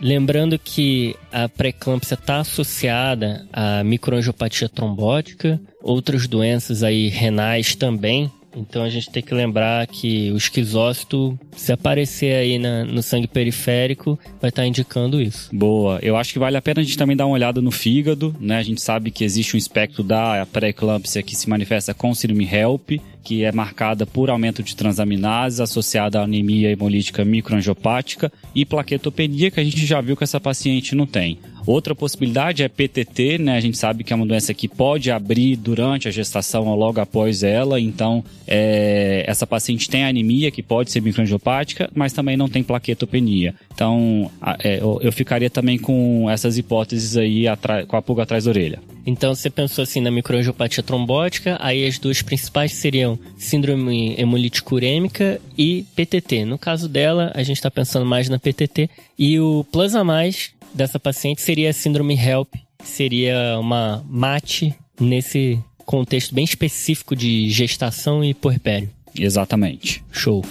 Lembrando que a pré-eclâmpsia está associada à microangiopatia trombótica, outras doenças aí renais também, então a gente tem que lembrar que o esquizócito, se aparecer aí na, no sangue periférico, vai estar tá indicando isso. Boa. Eu acho que vale a pena a gente também dar uma olhada no fígado, né? A gente sabe que existe um espectro da pré-eclâmpsia que se manifesta com síndrome HELP, que é marcada por aumento de transaminases associada à anemia hemolítica microangiopática e plaquetopenia, que a gente já viu que essa paciente não tem. Outra possibilidade é PTT, né? A gente sabe que é uma doença que pode abrir durante a gestação ou logo após ela. Então, é, essa paciente tem anemia que pode ser microangiopática, mas também não tem plaquetopenia. Então, é, eu, ficaria também com essas hipóteses aí com a pulga atrás da orelha. Então, você pensou assim na microangiopatia trombótica, aí as duas principais seriam síndrome hemolítica urêmica e PTT. No caso dela, a gente está pensando mais na PTT. E o plus a mais dessa paciente seria a síndrome HELP, seria uma MAT nesse contexto bem específico de gestação e puerpério. Exatamente. Show.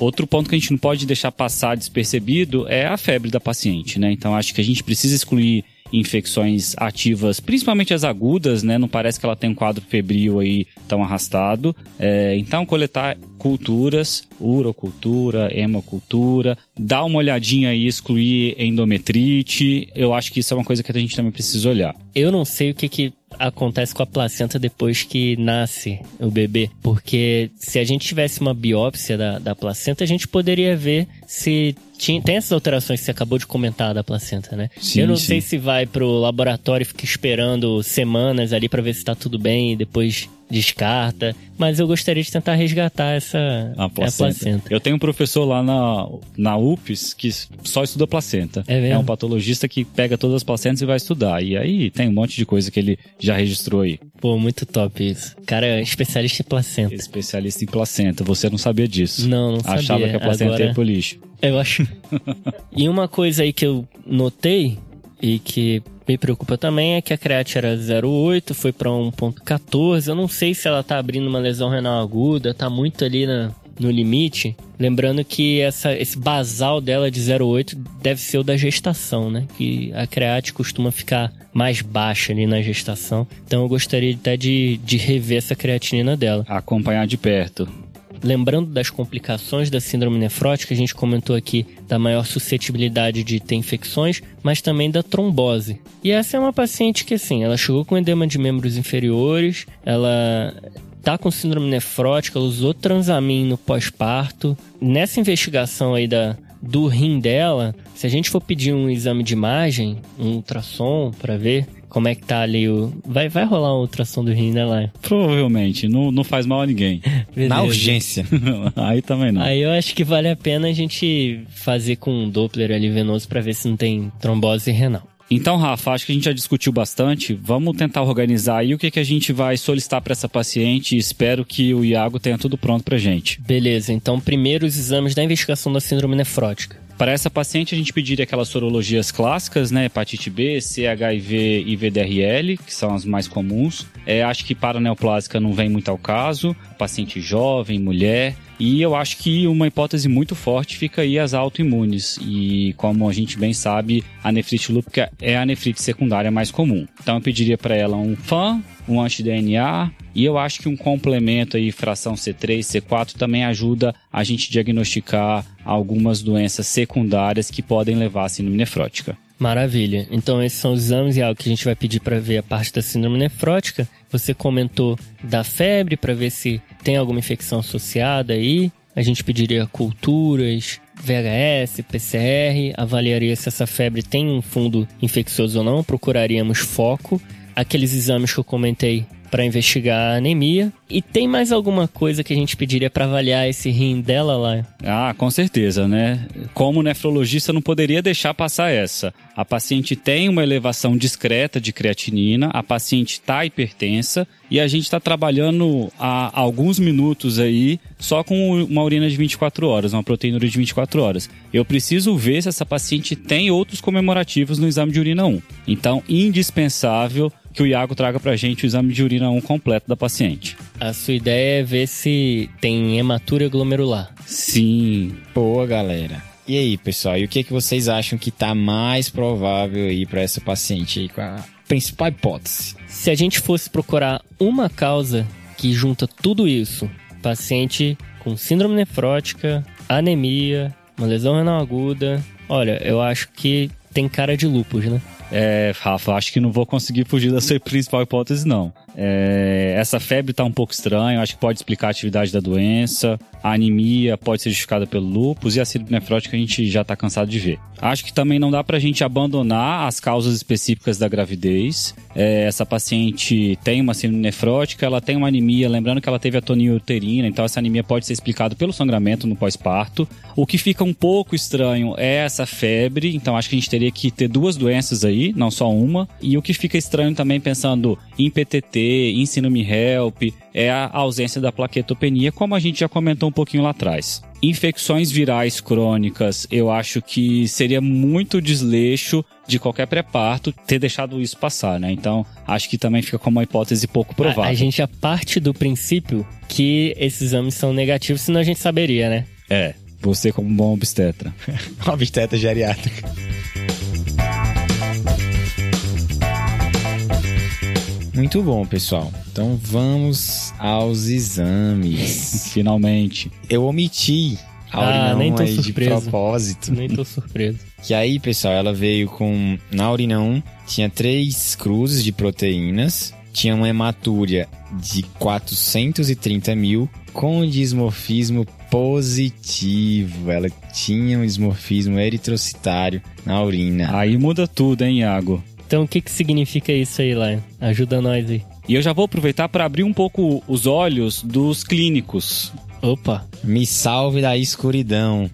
Outro ponto que a gente não pode deixar passar despercebido é a febre da paciente, né? Então acho que a gente precisa excluir infecções ativas, principalmente as agudas, né? Não parece que ela tem um quadro febril aí tão arrastado. É, então, coletar culturas, urocultura, hemocultura, dar uma olhadinha aí, excluir endometrite. Eu acho que isso é uma coisa que a gente também precisa olhar. Eu não sei o que, que acontece com a placenta depois que nasce o bebê. Porque se a gente tivesse uma biópsia da, da placenta, a gente poderia ver se tinha, tem essas alterações que você acabou de comentar da placenta, né? Sim, Eu não sim. sei se vai pro laboratório e fica esperando semanas ali para ver se tá tudo bem e depois descarta, mas eu gostaria de tentar resgatar essa a placenta. A placenta. Eu tenho um professor lá na, na UPS que só estuda placenta. É, mesmo? é um patologista que pega todas as placentas e vai estudar. E aí tem um monte de coisa que ele já registrou aí. Pô, muito top isso. Cara, é especialista em placenta. Especialista em placenta. Você não sabia disso. Não, não sabia. Achava que a placenta Agora... ia pro lixo. Eu acho. [laughs] e uma coisa aí que eu notei e que me preocupa também é que a creat era 0,8, foi para 1,14. Eu não sei se ela tá abrindo uma lesão renal aguda, tá muito ali na, no limite. Lembrando que essa, esse basal dela de 0,8 deve ser o da gestação, né? Que a creat costuma ficar mais baixa ali na gestação. Então eu gostaria até de, de rever essa creatinina dela. Acompanhar de perto lembrando das complicações da síndrome nefrótica, a gente comentou aqui da maior suscetibilidade de ter infecções, mas também da trombose. E essa é uma paciente que, assim, ela chegou com edema de membros inferiores, ela tá com síndrome nefrótica, usou transamin no pós-parto. Nessa investigação aí da, do rim dela, se a gente for pedir um exame de imagem, um ultrassom para ver, como é que tá ali o. Vai, vai rolar uma ultrassom do rim, né, lá? Provavelmente, não, não faz mal a ninguém. [laughs] Na urgência. [laughs] Aí também não. Aí eu acho que vale a pena a gente fazer com um Doppler ali venoso para ver se não tem trombose renal. Então, Rafa, acho que a gente já discutiu bastante. Vamos tentar organizar aí o que, que a gente vai solicitar para essa paciente e espero que o Iago tenha tudo pronto pra gente. Beleza, então primeiro os exames da investigação da síndrome nefrótica. Para essa paciente, a gente pediria aquelas sorologias clássicas, né? Hepatite B, CHIV e VDRL, que são as mais comuns. É, acho que para neoplásica não vem muito ao caso. Paciente jovem, mulher. E eu acho que uma hipótese muito forte fica aí as autoimunes. E como a gente bem sabe, a nefrite lúpica é a nefrite secundária mais comum. Então eu pediria para ela um FAN, um anti-DNA, e eu acho que um complemento aí, fração C3, C4, também ajuda a gente diagnosticar algumas doenças secundárias que podem levar à síndrome nefrótica. Maravilha. Então esses são os exames e algo que a gente vai pedir para ver a parte da síndrome nefrótica. Você comentou da febre para ver se tem alguma infecção associada aí. A gente pediria culturas, VHS, PCR, avaliaria se essa febre tem um fundo infeccioso ou não, procuraríamos foco. Aqueles exames que eu comentei para investigar a anemia. E tem mais alguma coisa que a gente pediria para avaliar esse rim dela lá? Ah, com certeza, né? Como nefrologista não poderia deixar passar essa. A paciente tem uma elevação discreta de creatinina, a paciente está hipertensa e a gente está trabalhando há alguns minutos aí só com uma urina de 24 horas, uma proteína de 24 horas. Eu preciso ver se essa paciente tem outros comemorativos no exame de urina 1. Então, indispensável que o Iago traga pra gente o exame de urina 1 completo da paciente. A sua ideia é ver se tem hematúria glomerular. Sim. Boa, galera. E aí, pessoal, e o que, é que vocês acham que tá mais provável aí para essa paciente aí com a principal hipótese? Se a gente fosse procurar uma causa que junta tudo isso, paciente com síndrome nefrótica, anemia, uma lesão renal aguda, olha, eu acho que tem cara de lupus, né? É, Rafa, acho que não vou conseguir fugir da sua principal hipótese, não. É, essa febre está um pouco estranha, acho que pode explicar a atividade da doença. A anemia pode ser justificada pelo lúpus e a síndrome nefrótica a gente já está cansado de ver. Acho que também não dá para a gente abandonar as causas específicas da gravidez. É, essa paciente tem uma síndrome nefrótica, ela tem uma anemia, lembrando que ela teve atonia uterina, então essa anemia pode ser explicada pelo sangramento no pós-parto. O que fica um pouco estranho é essa febre, então acho que a gente teria que ter duas doenças aí, não só uma. E o que fica estranho também pensando em PTT, Ensino-me Help, é a ausência da plaquetopenia, como a gente já comentou um pouquinho lá atrás. Infecções virais crônicas, eu acho que seria muito desleixo de qualquer pré-parto ter deixado isso passar, né? Então, acho que também fica como uma hipótese pouco provável. A, a gente já parte do princípio que esses exames são negativos, senão a gente saberia, né? É, você como um bom obstetra. [laughs] obstetra geriátrica. Muito bom, pessoal. Então vamos aos exames. [laughs] Finalmente. Eu omiti a ah, nem tô aí surpreso. de propósito. Nem tô [laughs] surpreso. Que aí, pessoal, ela veio com. Na urina 1, tinha três cruzes de proteínas, tinha uma hematúria de 430 mil com dismorfismo positivo. Ela tinha um dismorfismo eritrocitário na urina. Aí muda tudo, hein, Iago? Então, o que, que significa isso aí, Lion? Ajuda nós aí. E eu já vou aproveitar para abrir um pouco os olhos dos clínicos. Opa! Me salve da escuridão.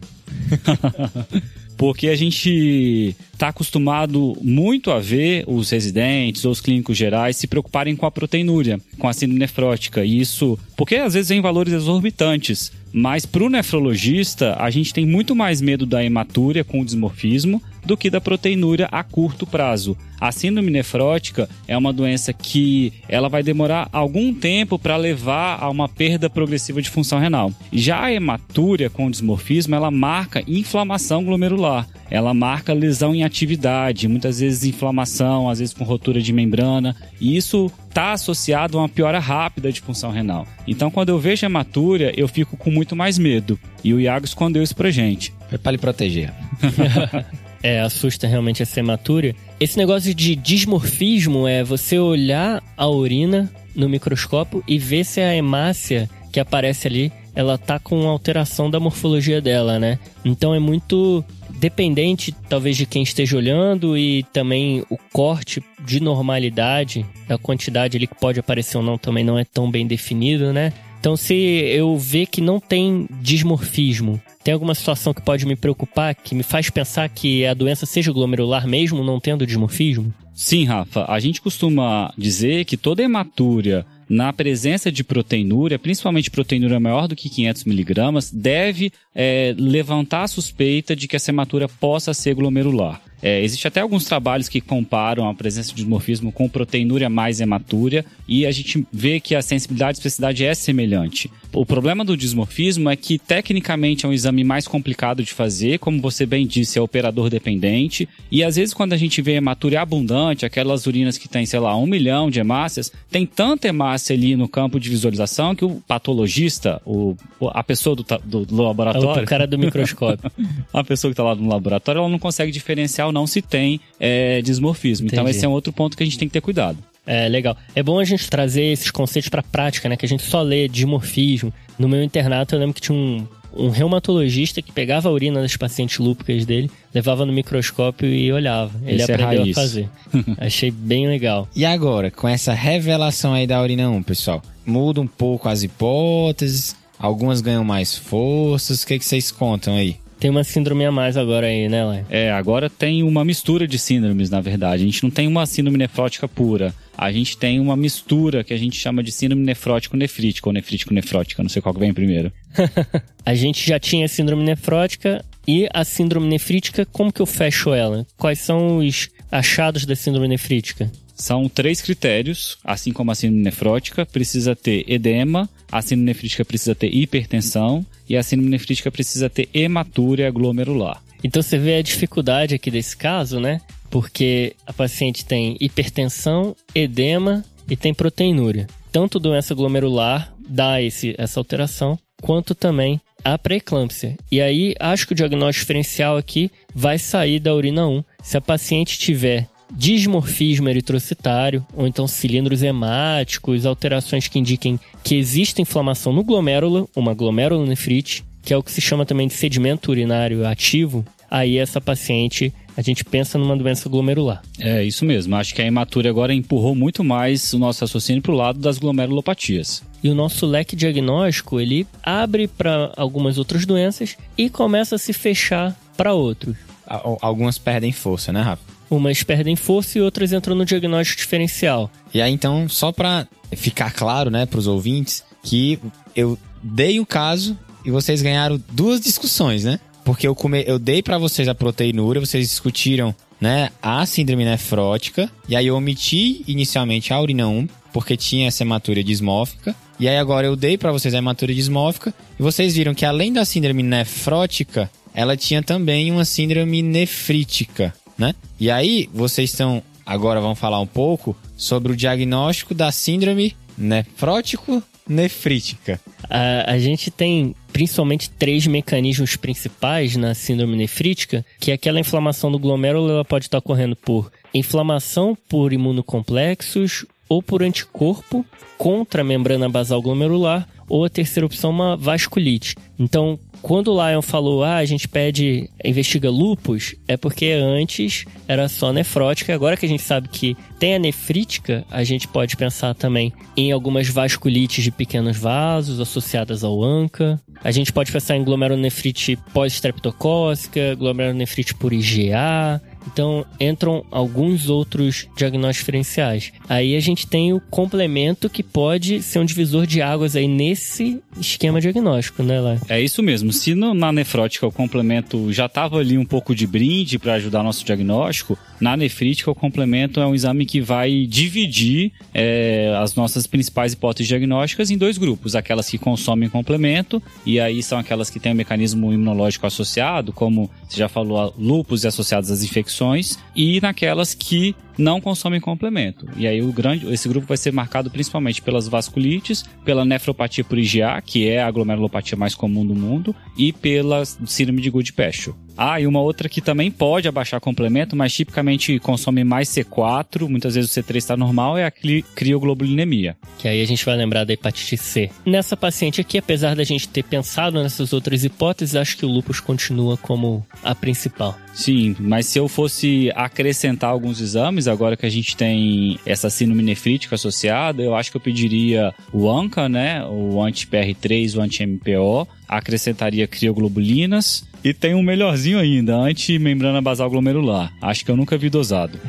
[laughs] Porque a gente está acostumado muito a ver os residentes ou os clínicos gerais se preocuparem com a proteinúria, com a síndrome nefrótica. E isso, porque às vezes vem valores exorbitantes. Mas para o nefrologista, a gente tem muito mais medo da hematúria com o dismorfismo do que da proteinúria a curto prazo. A síndrome nefrótica é uma doença que ela vai demorar algum tempo para levar a uma perda progressiva de função renal. Já a hematúria com dismorfismo, ela marca inflamação glomerular. Ela marca lesão em atividade, muitas vezes inflamação, às vezes com rotura de membrana, e isso está associado a uma piora rápida de função renal. Então, quando eu vejo hematúria, eu fico com muito mais medo. E o Iago escondeu isso pra gente. Foi para lhe proteger. [laughs] é, assusta realmente essa hematúria. Esse negócio de dismorfismo é você olhar a urina no microscópio e ver se a hemácia que aparece ali, ela tá com alteração da morfologia dela, né? Então é muito dependente talvez de quem esteja olhando e também o corte de normalidade, a quantidade ali que pode aparecer ou não também não é tão bem definido, né? Então, se eu ver que não tem dismorfismo, tem alguma situação que pode me preocupar, que me faz pensar que a doença seja glomerular mesmo não tendo dismorfismo? Sim, Rafa. A gente costuma dizer que toda hematúria na presença de proteinúria, principalmente proteinúria maior do que 500 miligramas, deve é, levantar a suspeita de que essa hematura possa ser glomerular. É, existe até alguns trabalhos que comparam a presença de dimorfismo com proteinúria mais hematúria e a gente vê que a sensibilidade e especificidade é semelhante. O problema do dismorfismo é que tecnicamente é um exame mais complicado de fazer, como você bem disse, é operador dependente e às vezes quando a gente vê hematúria abundante, aquelas urinas que tem, sei lá, um milhão de hemácias, tem tanta hemácia ali no campo de visualização que o patologista, o, a pessoa do, do, laboratório... É o cara do microscópio. [laughs] a pessoa que está lá no laboratório, ela não consegue diferenciar não se tem é, dismorfismo. Então, Entendi. Então esse é um outro ponto que a gente tem que ter cuidado. É, legal. É bom a gente trazer esses conceitos para prática, né? Que a gente só lê dimorfismo. No meu internato eu lembro que tinha um, um reumatologista que pegava a urina das pacientes lúpicas dele, levava no microscópio e olhava. Ele Esse é aprendeu é a fazer. [laughs] Achei bem legal. E agora, com essa revelação aí da urina 1, pessoal, muda um pouco as hipóteses, algumas ganham mais forças, o que, que vocês contam aí? Tem uma síndrome a mais agora aí, né, Lai? É, agora tem uma mistura de síndromes, na verdade. A gente não tem uma síndrome nefrótica pura. A gente tem uma mistura que a gente chama de síndrome nefrótico-nefrítica ou nefrítico-nefrótica. Não sei qual que vem primeiro. [laughs] a gente já tinha síndrome nefrótica e a síndrome nefrítica, como que eu fecho ela? Quais são os achados da síndrome nefrítica? São três critérios, assim como a síndrome nefrótica, precisa ter edema, a síndrome nefrítica precisa ter hipertensão e a síndrome nefrítica precisa ter hematúria glomerular. Então você vê a dificuldade aqui desse caso, né? Porque a paciente tem hipertensão, edema e tem proteinúria. Tanto doença glomerular dá esse, essa alteração, quanto também a pré-eclâmpsia. E aí, acho que o diagnóstico diferencial aqui vai sair da urina 1 se a paciente tiver dismorfismo eritrocitário, ou então cilindros hemáticos, alterações que indiquem que existe inflamação no glomérulo, uma glomerulonefrite, que é o que se chama também de sedimento urinário ativo, aí essa paciente a gente pensa numa doença glomerular. É, isso mesmo. Acho que a hematura agora empurrou muito mais o nosso raciocínio para o lado das glomerulopatias. E o nosso leque diagnóstico, ele abre para algumas outras doenças e começa a se fechar para outros. Algumas perdem força, né, Rafa? Umas perdem força e outras entram no diagnóstico diferencial. E aí, então, só para ficar claro, né, para os ouvintes, que eu dei o caso e vocês ganharam duas discussões, né? Porque eu, come... eu dei para vocês a proteinúria, vocês discutiram, né, a síndrome nefrótica, e aí eu omiti inicialmente a urina 1, porque tinha essa hematúria dismórfica. E aí agora eu dei para vocês a hematúria dismórfica, e vocês viram que além da síndrome nefrótica, ela tinha também uma síndrome nefrítica né? E aí, vocês estão agora vão falar um pouco sobre o diagnóstico da síndrome nefrótico-nefrítica. A, a gente tem principalmente três mecanismos principais na síndrome nefrítica, que é aquela inflamação do glomérulo, ela pode estar ocorrendo por inflamação por imunocomplexos ou por anticorpo contra a membrana basal glomerular, ou a terceira opção, uma vasculite. Então, quando o Lion falou, ah, a gente pede, investiga lupus, é porque antes era só nefrótica. Agora que a gente sabe que tem a nefrítica, a gente pode pensar também em algumas vasculites de pequenos vasos associadas ao ANCA. A gente pode pensar em glomerulonefrite pós-streptocócica, glomerulonefrite por IgA, então entram alguns outros diagnósticos diferenciais. Aí a gente tem o complemento que pode ser um divisor de águas aí nesse esquema diagnóstico, né, Lá? É isso mesmo. Se no, na nefrótica o complemento já estava ali um pouco de brinde para ajudar nosso diagnóstico, na nefrítica o complemento é um exame que vai dividir é, as nossas principais hipóteses diagnósticas em dois grupos: aquelas que consomem complemento e aí são aquelas que têm um mecanismo imunológico associado, como você já falou, lupus e associados às infecções infecções e naquelas que não consomem complemento. E aí o grande, esse grupo vai ser marcado principalmente pelas vasculites, pela nefropatia por IgA, que é a glomerulopatia mais comum do mundo, e pela síndrome de Goodpasture. Ah, e uma outra que também pode abaixar complemento, mas tipicamente consome mais C4, muitas vezes o C3 está normal, é a crioglobulinemia. Que aí a gente vai lembrar da hepatite C. Nessa paciente aqui, apesar da gente ter pensado nessas outras hipóteses, acho que o lupus continua como a principal. Sim, mas se eu fosse acrescentar alguns exames, agora que a gente tem essa síndrome nefrítica associada, eu acho que eu pediria o ANCA, né, o anti-PR3, o anti-MPO, acrescentaria crioglobulinas, e tem um melhorzinho ainda, anti-membrana basal glomerular. Acho que eu nunca vi dosado. [laughs]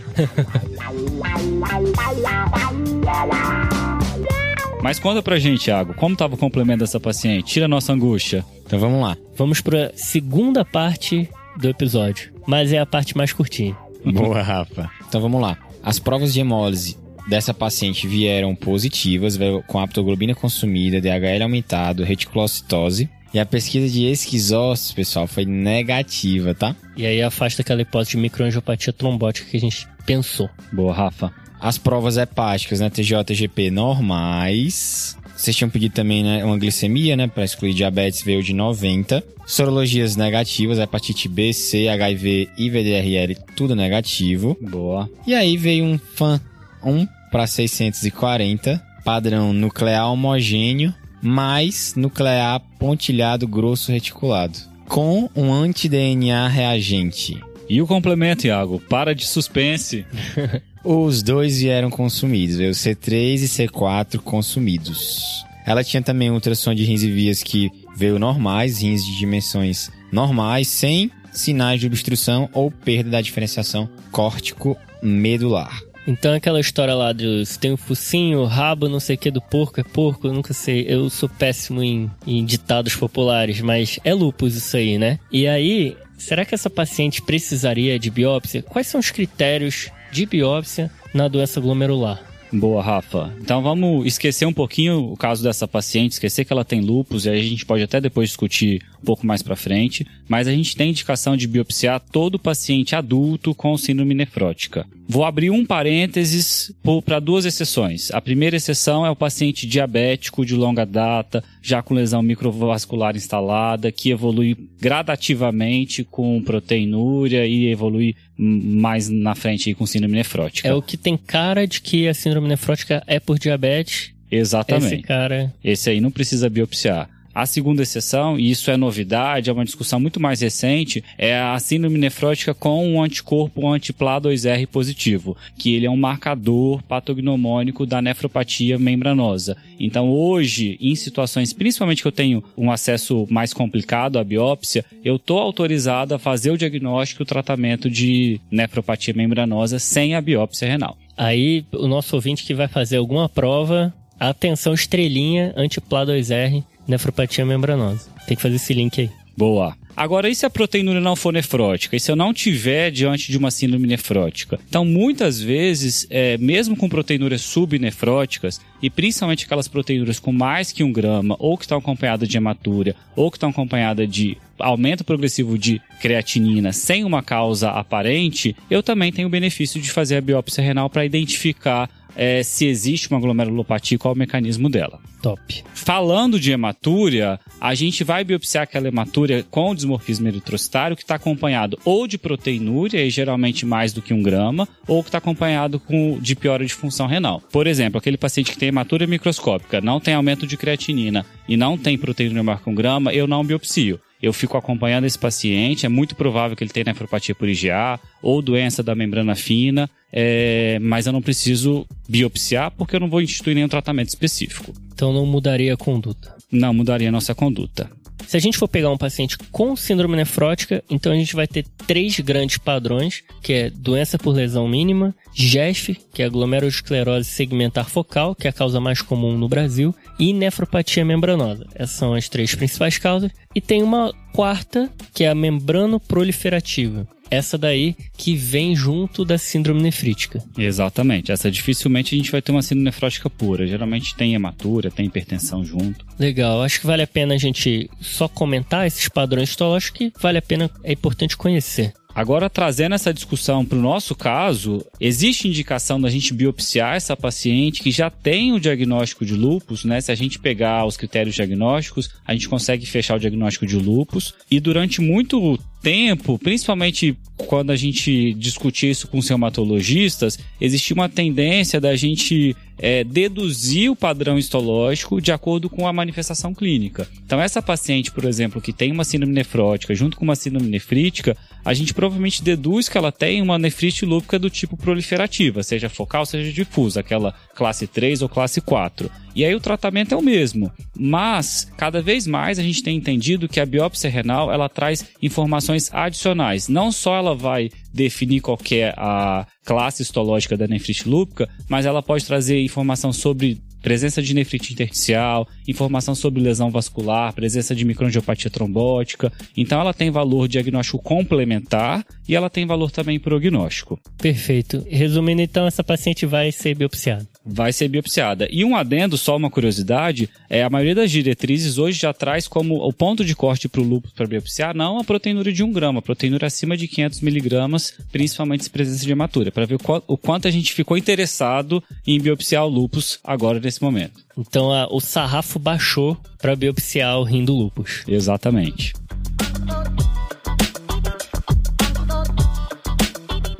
Mas conta pra gente, Iago, como tava o complemento dessa paciente? Tira a nossa angústia. Então vamos lá. Vamos pra segunda parte do episódio, mas é a parte mais curtinha. [laughs] Boa, Rafa. Então vamos lá. As provas de hemólise dessa paciente vieram positivas, com aptoglobina consumida, DHL aumentado, reticulocitose. E a pesquisa de esquizócitos, pessoal, foi negativa, tá? E aí afasta aquela hipótese de microangiopatia trombótica que a gente pensou. Boa, Rafa. As provas hepáticas, né, TJ, TGP normais. Vocês tinham pedido também, né, uma glicemia, né, para excluir diabetes, veio de 90. Sorologias negativas, hepatite B, C, HIV e VDRL, tudo negativo. Boa. E aí veio um FAN 1 para 640, padrão nuclear homogêneo, mais nuclear pontilhado grosso reticulado, com um anti-DNA reagente. E o complemento, Iago? Para de suspense. [laughs] Os dois vieram consumidos, veio C3 e C4 consumidos. Ela tinha também um ultrassom de rins e vias que veio normais, rins de dimensões normais, sem sinais de obstrução ou perda da diferenciação córtico-medular. Então aquela história lá de tem o focinho, rabo, não sei o que do porco, é porco, eu nunca sei. Eu sou péssimo em, em ditados populares, mas é lupus isso aí, né? E aí, será que essa paciente precisaria de biópsia? Quais são os critérios de biópsia na doença glomerular? Boa, Rafa. Então vamos esquecer um pouquinho o caso dessa paciente, esquecer que ela tem lupus, e aí a gente pode até depois discutir um pouco mais para frente, mas a gente tem indicação de biopsiar todo paciente adulto com síndrome nefrótica. Vou abrir um parênteses para duas exceções. A primeira exceção é o paciente diabético de longa data, já com lesão microvascular instalada, que evolui gradativamente com proteinúria e evolui mais na frente com síndrome nefrótica. É o que tem cara de que a síndrome nefrótica é por diabetes. Exatamente. Esse cara. Esse aí não precisa biopsiar. A segunda exceção, e isso é novidade, é uma discussão muito mais recente, é a síndrome nefrótica com um anticorpo anti-PLA2R positivo, que ele é um marcador patognomônico da nefropatia membranosa. Então, hoje, em situações, principalmente que eu tenho um acesso mais complicado à biópsia, eu estou autorizado a fazer o diagnóstico e o tratamento de nefropatia membranosa sem a biópsia renal. Aí, o nosso ouvinte que vai fazer alguma prova, atenção, estrelinha anti-PLA2R nefropatia membranosa. Tem que fazer esse link aí. Boa. Agora, e se a proteinúria não for nefrótica? E se eu não tiver diante de uma síndrome nefrótica? Então, muitas vezes, é, mesmo com proteinúrias subnefróticas, e principalmente aquelas proteinúrias com mais que um grama, ou que estão acompanhadas de hematúria, ou que estão acompanhadas de aumento progressivo de creatinina sem uma causa aparente, eu também tenho o benefício de fazer a biópsia renal para identificar é, se existe uma glomerulopatia, qual é o mecanismo dela. Top. Falando de hematúria, a gente vai biopsiar aquela hematúria com o dismorfismo eritrocitário que está acompanhado ou de proteinúria, e geralmente mais do que um grama, ou que está acompanhado com, de piora de função renal. Por exemplo, aquele paciente que tem hematúria microscópica, não tem aumento de creatinina e não tem proteinúria maior que um grama, eu não biopsio eu fico acompanhando esse paciente, é muito provável que ele tenha nefropatia por IgA ou doença da membrana fina, é, mas eu não preciso biopsiar porque eu não vou instituir nenhum tratamento específico. Então não mudaria a conduta? Não mudaria a nossa conduta. Se a gente for pegar um paciente com síndrome nefrótica, então a gente vai ter três grandes padrões, que é doença por lesão mínima, GESF, que é a glomerulosclerose segmentar focal, que é a causa mais comum no Brasil, e nefropatia membranosa. Essas são as três principais causas. E tem uma quarta, que é a membrano proliferativa. Essa daí que vem junto da síndrome nefrítica. Exatamente. Essa dificilmente a gente vai ter uma síndrome nefrótica pura. Geralmente tem hematura, tem hipertensão junto. Legal. Acho que vale a pena a gente só comentar esses padrões histológicos que vale a pena, é importante conhecer. Agora, trazendo essa discussão para o nosso caso, existe indicação da gente biopsiar essa paciente que já tem o diagnóstico de lupus, né? Se a gente pegar os critérios diagnósticos, a gente consegue fechar o diagnóstico de lupus. E durante muito tempo, principalmente quando a gente discutia isso com os reumatologistas, existia uma tendência da gente é, deduzir o padrão histológico de acordo com a manifestação clínica. Então, essa paciente, por exemplo, que tem uma síndrome nefrótica junto com uma síndrome nefrítica, a gente provavelmente deduz que ela tem uma nefrite lúpica do tipo proliferativa, seja focal, seja difusa, aquela classe 3 ou classe 4. E aí o tratamento é o mesmo. Mas, cada vez mais a gente tem entendido que a biópsia renal, ela traz informações adicionais. Não só ela vai definir qual é a classe histológica da nefrite lúpica, mas ela pode trazer informação sobre presença de nefrite intersticial, informação sobre lesão vascular, presença de microangiopatia trombótica. Então ela tem valor diagnóstico complementar e ela tem valor também prognóstico. Perfeito. Resumindo, então, essa paciente vai ser biopsiada. Vai ser biopsiada. E um adendo, só uma curiosidade, é a maioria das diretrizes hoje já traz como o ponto de corte para o lúpus para biopsiar não a proteinúria de 1 grama, a proteinúria acima de 500 miligramas, principalmente se presença de hematura, para ver o, o quanto a gente ficou interessado em biopsiar o lúpus agora nesse momento. Então a, o sarrafo baixou para biopsiar o rim do lúpus. Exatamente.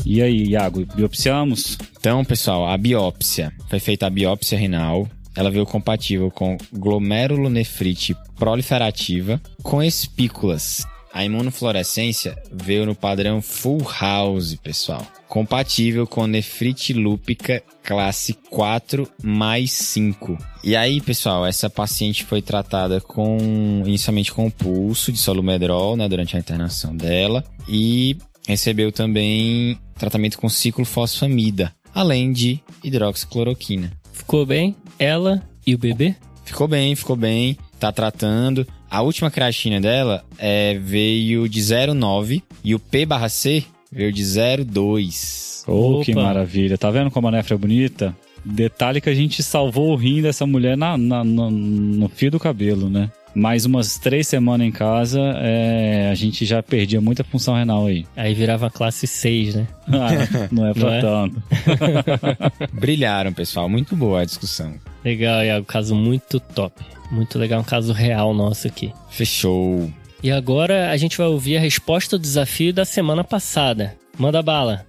E aí, Iago, biopsiamos? Então, pessoal, a biópsia. Foi feita a biópsia renal. Ela veio compatível com glomerulonefrite proliferativa com espículas. A imunofluorescência veio no padrão Full House, pessoal. Compatível com nefrite lúpica classe 4 mais 5. E aí, pessoal, essa paciente foi tratada com inicialmente com pulso de solumedrol, né, durante a internação dela e recebeu também tratamento com ciclofosfamida, além de hidroxicloroquina. Ficou bem? Ela e o bebê? Ficou bem, ficou bem, tá tratando. A última creatina dela é, veio de 0,9 e o P/C veio de 0,2. Oh, que maravilha. Tá vendo como a nefra é bonita? Detalhe que a gente salvou o rim dessa mulher na, na, na no fio do cabelo, né? Mais umas três semanas em casa, é, a gente já perdia muita função renal aí. Aí virava classe 6, né? [laughs] Ah, não é pra não é? tanto. [laughs] Brilharam, pessoal. Muito boa a discussão. Legal, Iago. Caso muito top. Muito legal, um caso real nosso aqui. Fechou. E agora a gente vai ouvir a resposta ao desafio da semana passada. Manda bala.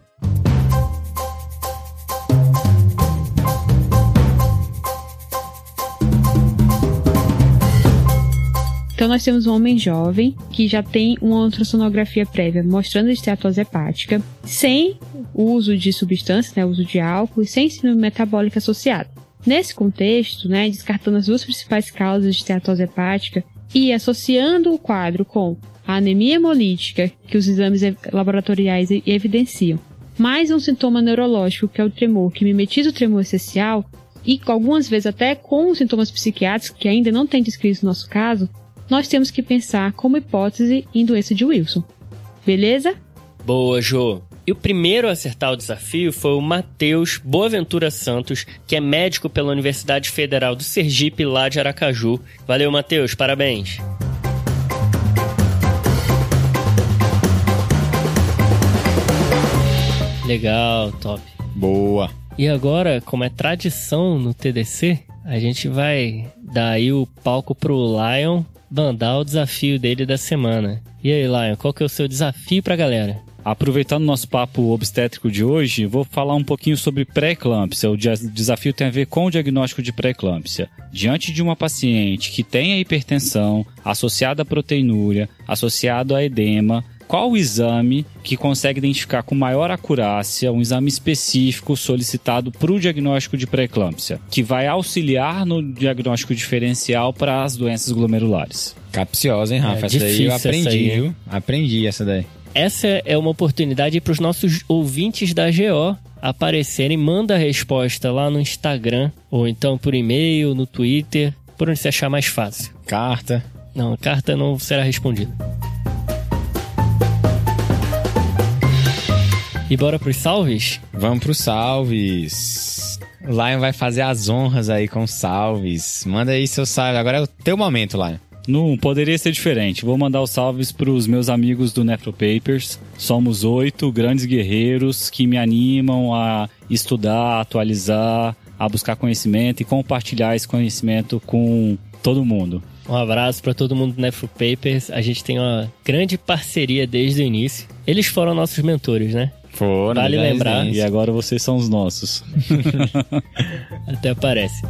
Então nós temos um homem jovem que já tem uma ultrassonografia prévia mostrando esteatose hepática, sem uso de substância, né, uso de álcool e sem síndrome metabólica associada. Nesse contexto, né, descartando as duas principais causas de esteatose hepática e associando o quadro com a anemia hemolítica que os exames laboratoriais evidenciam, mais um sintoma neurológico que é o tremor, que mimetiza o tremor essencial, e algumas vezes até com sintomas psiquiátricos que ainda não tem descrito no nosso caso, nós temos que pensar como hipótese em doença de Wilson. Beleza? Boa, Jô. E o primeiro a acertar o desafio foi o Matheus Boaventura Santos, que é médico pela Universidade Federal do Sergipe, lá de Aracaju. Valeu, Matheus, parabéns. Legal, top. Boa. E agora, como é tradição no TDC, a gente vai dar aí o palco pro Lion mandar o desafio dele da semana. E aí, Lion, qual que é o seu desafio pra galera? Aproveitando nosso papo obstétrico de hoje, vou falar um pouquinho sobre pré-eclâmpsia. O desafio tem a ver com o diagnóstico de pré-eclâmpsia. Diante de uma paciente que tem a hipertensão associada à proteinúria, associado a edema, qual o exame que consegue identificar com maior acurácia um exame específico solicitado para o diagnóstico de pré-eclâmpsia, que vai auxiliar no diagnóstico diferencial para as doenças glomerulares. Capciosa, hein, Rafa? É, essa daí eu aprendi, aí, viu? Aprendi essa daí. Essa é uma oportunidade para os nossos ouvintes da GO aparecerem. Manda a resposta lá no Instagram, ou então por e-mail, no Twitter, por onde você achar mais fácil. Carta. Não, carta não será respondida. E bora pros salves? Vamos pros salves. O Lion vai fazer as honras aí com salves. Manda aí seu salve. Agora é o teu momento, Lion. Não poderia ser diferente. Vou mandar os salves para os meus amigos do Nefropapers. Somos oito grandes guerreiros que me animam a estudar, atualizar, a buscar conhecimento e compartilhar esse conhecimento com todo mundo. Um abraço para todo mundo do Nefropapers. A gente tem uma grande parceria desde o início. Eles foram nossos mentores, né? Foram. Vale lembrar. E agora vocês são os nossos. [laughs] Até parece.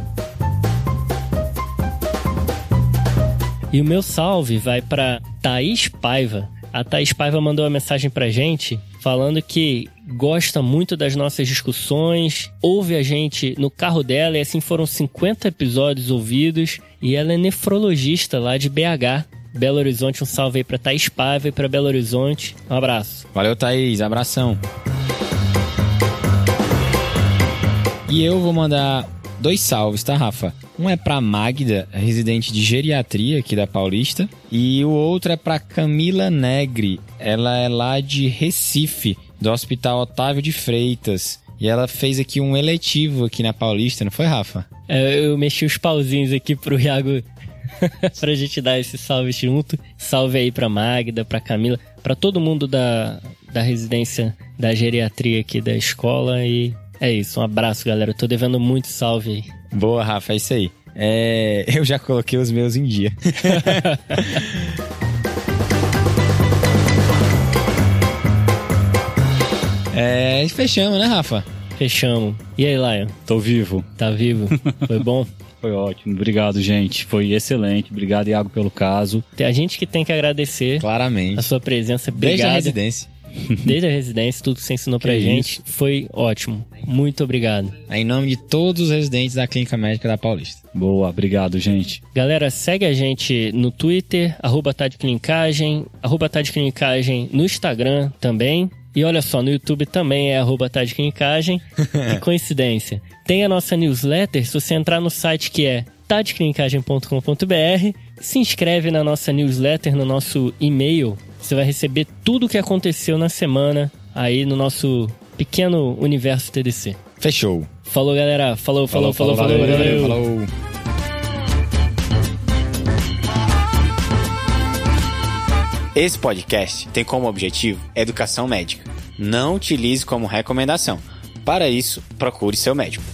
E o meu salve vai para Thaís Paiva. A Thaís Paiva mandou uma mensagem pra gente falando que gosta muito das nossas discussões, ouve a gente no carro dela e assim foram 50 episódios ouvidos. E ela é nefrologista lá de BH. Belo Horizonte. Um salve aí pra Thaís Paiva e pra Belo Horizonte. Um abraço. Valeu, Thaís. Abração. E eu vou mandar dois salves, tá, Rafa? Um é pra Magda, residente de geriatria aqui da Paulista, e o outro é pra Camila Negri. Ela é lá de Recife, do Hospital Otávio de Freitas. E ela fez aqui um eletivo aqui na Paulista, não foi, Rafa? É, eu mexi os pauzinhos aqui pro Iago [laughs] pra gente dar esse salve junto. Salve aí pra Magda, pra Camila, pra todo mundo da, da residência da geriatria aqui da escola. E é isso, um abraço, galera. Eu tô devendo muito salve aí. Boa, Rafa, é isso aí. É, eu já coloquei os meus em dia. [laughs] é, fechamos, né, Rafa? Fechamos. E aí, Lion? Tô vivo. Tá vivo? Foi bom? [laughs] Foi ótimo. Obrigado, gente. Foi excelente. Obrigado, Iago, pelo caso. Tem a gente que tem que agradecer Claramente. a sua presença. Desde a Obrigado. residência. [laughs] Desde a residência, tudo que você ensinou pra Que gente. Foi ótimo. Muito obrigado. Em nome de todos os residentes da Clínica Médica da Paulista. Boa, obrigado, gente. Galera, segue a gente no Twitter, arroba Tadclinicagem, arroba Tadclinicagem no Instagram também. E olha só, no YouTube também é arroba Tadclinicagem. [laughs] que coincidência. Tem a nossa newsletter, se você entrar no site que é tadclinicagem.com.br, se inscreve na nossa newsletter, no nosso e-mail. Você vai receber tudo o que aconteceu na semana aí no nosso pequeno universo TDC. Fechou. Falou, galera. Falou, falou, falou, Falou, falou. falou, valeu. Falou. Esse podcast tem como objetivo educação médica. Não utilize como recomendação. Para isso, procure seu médico.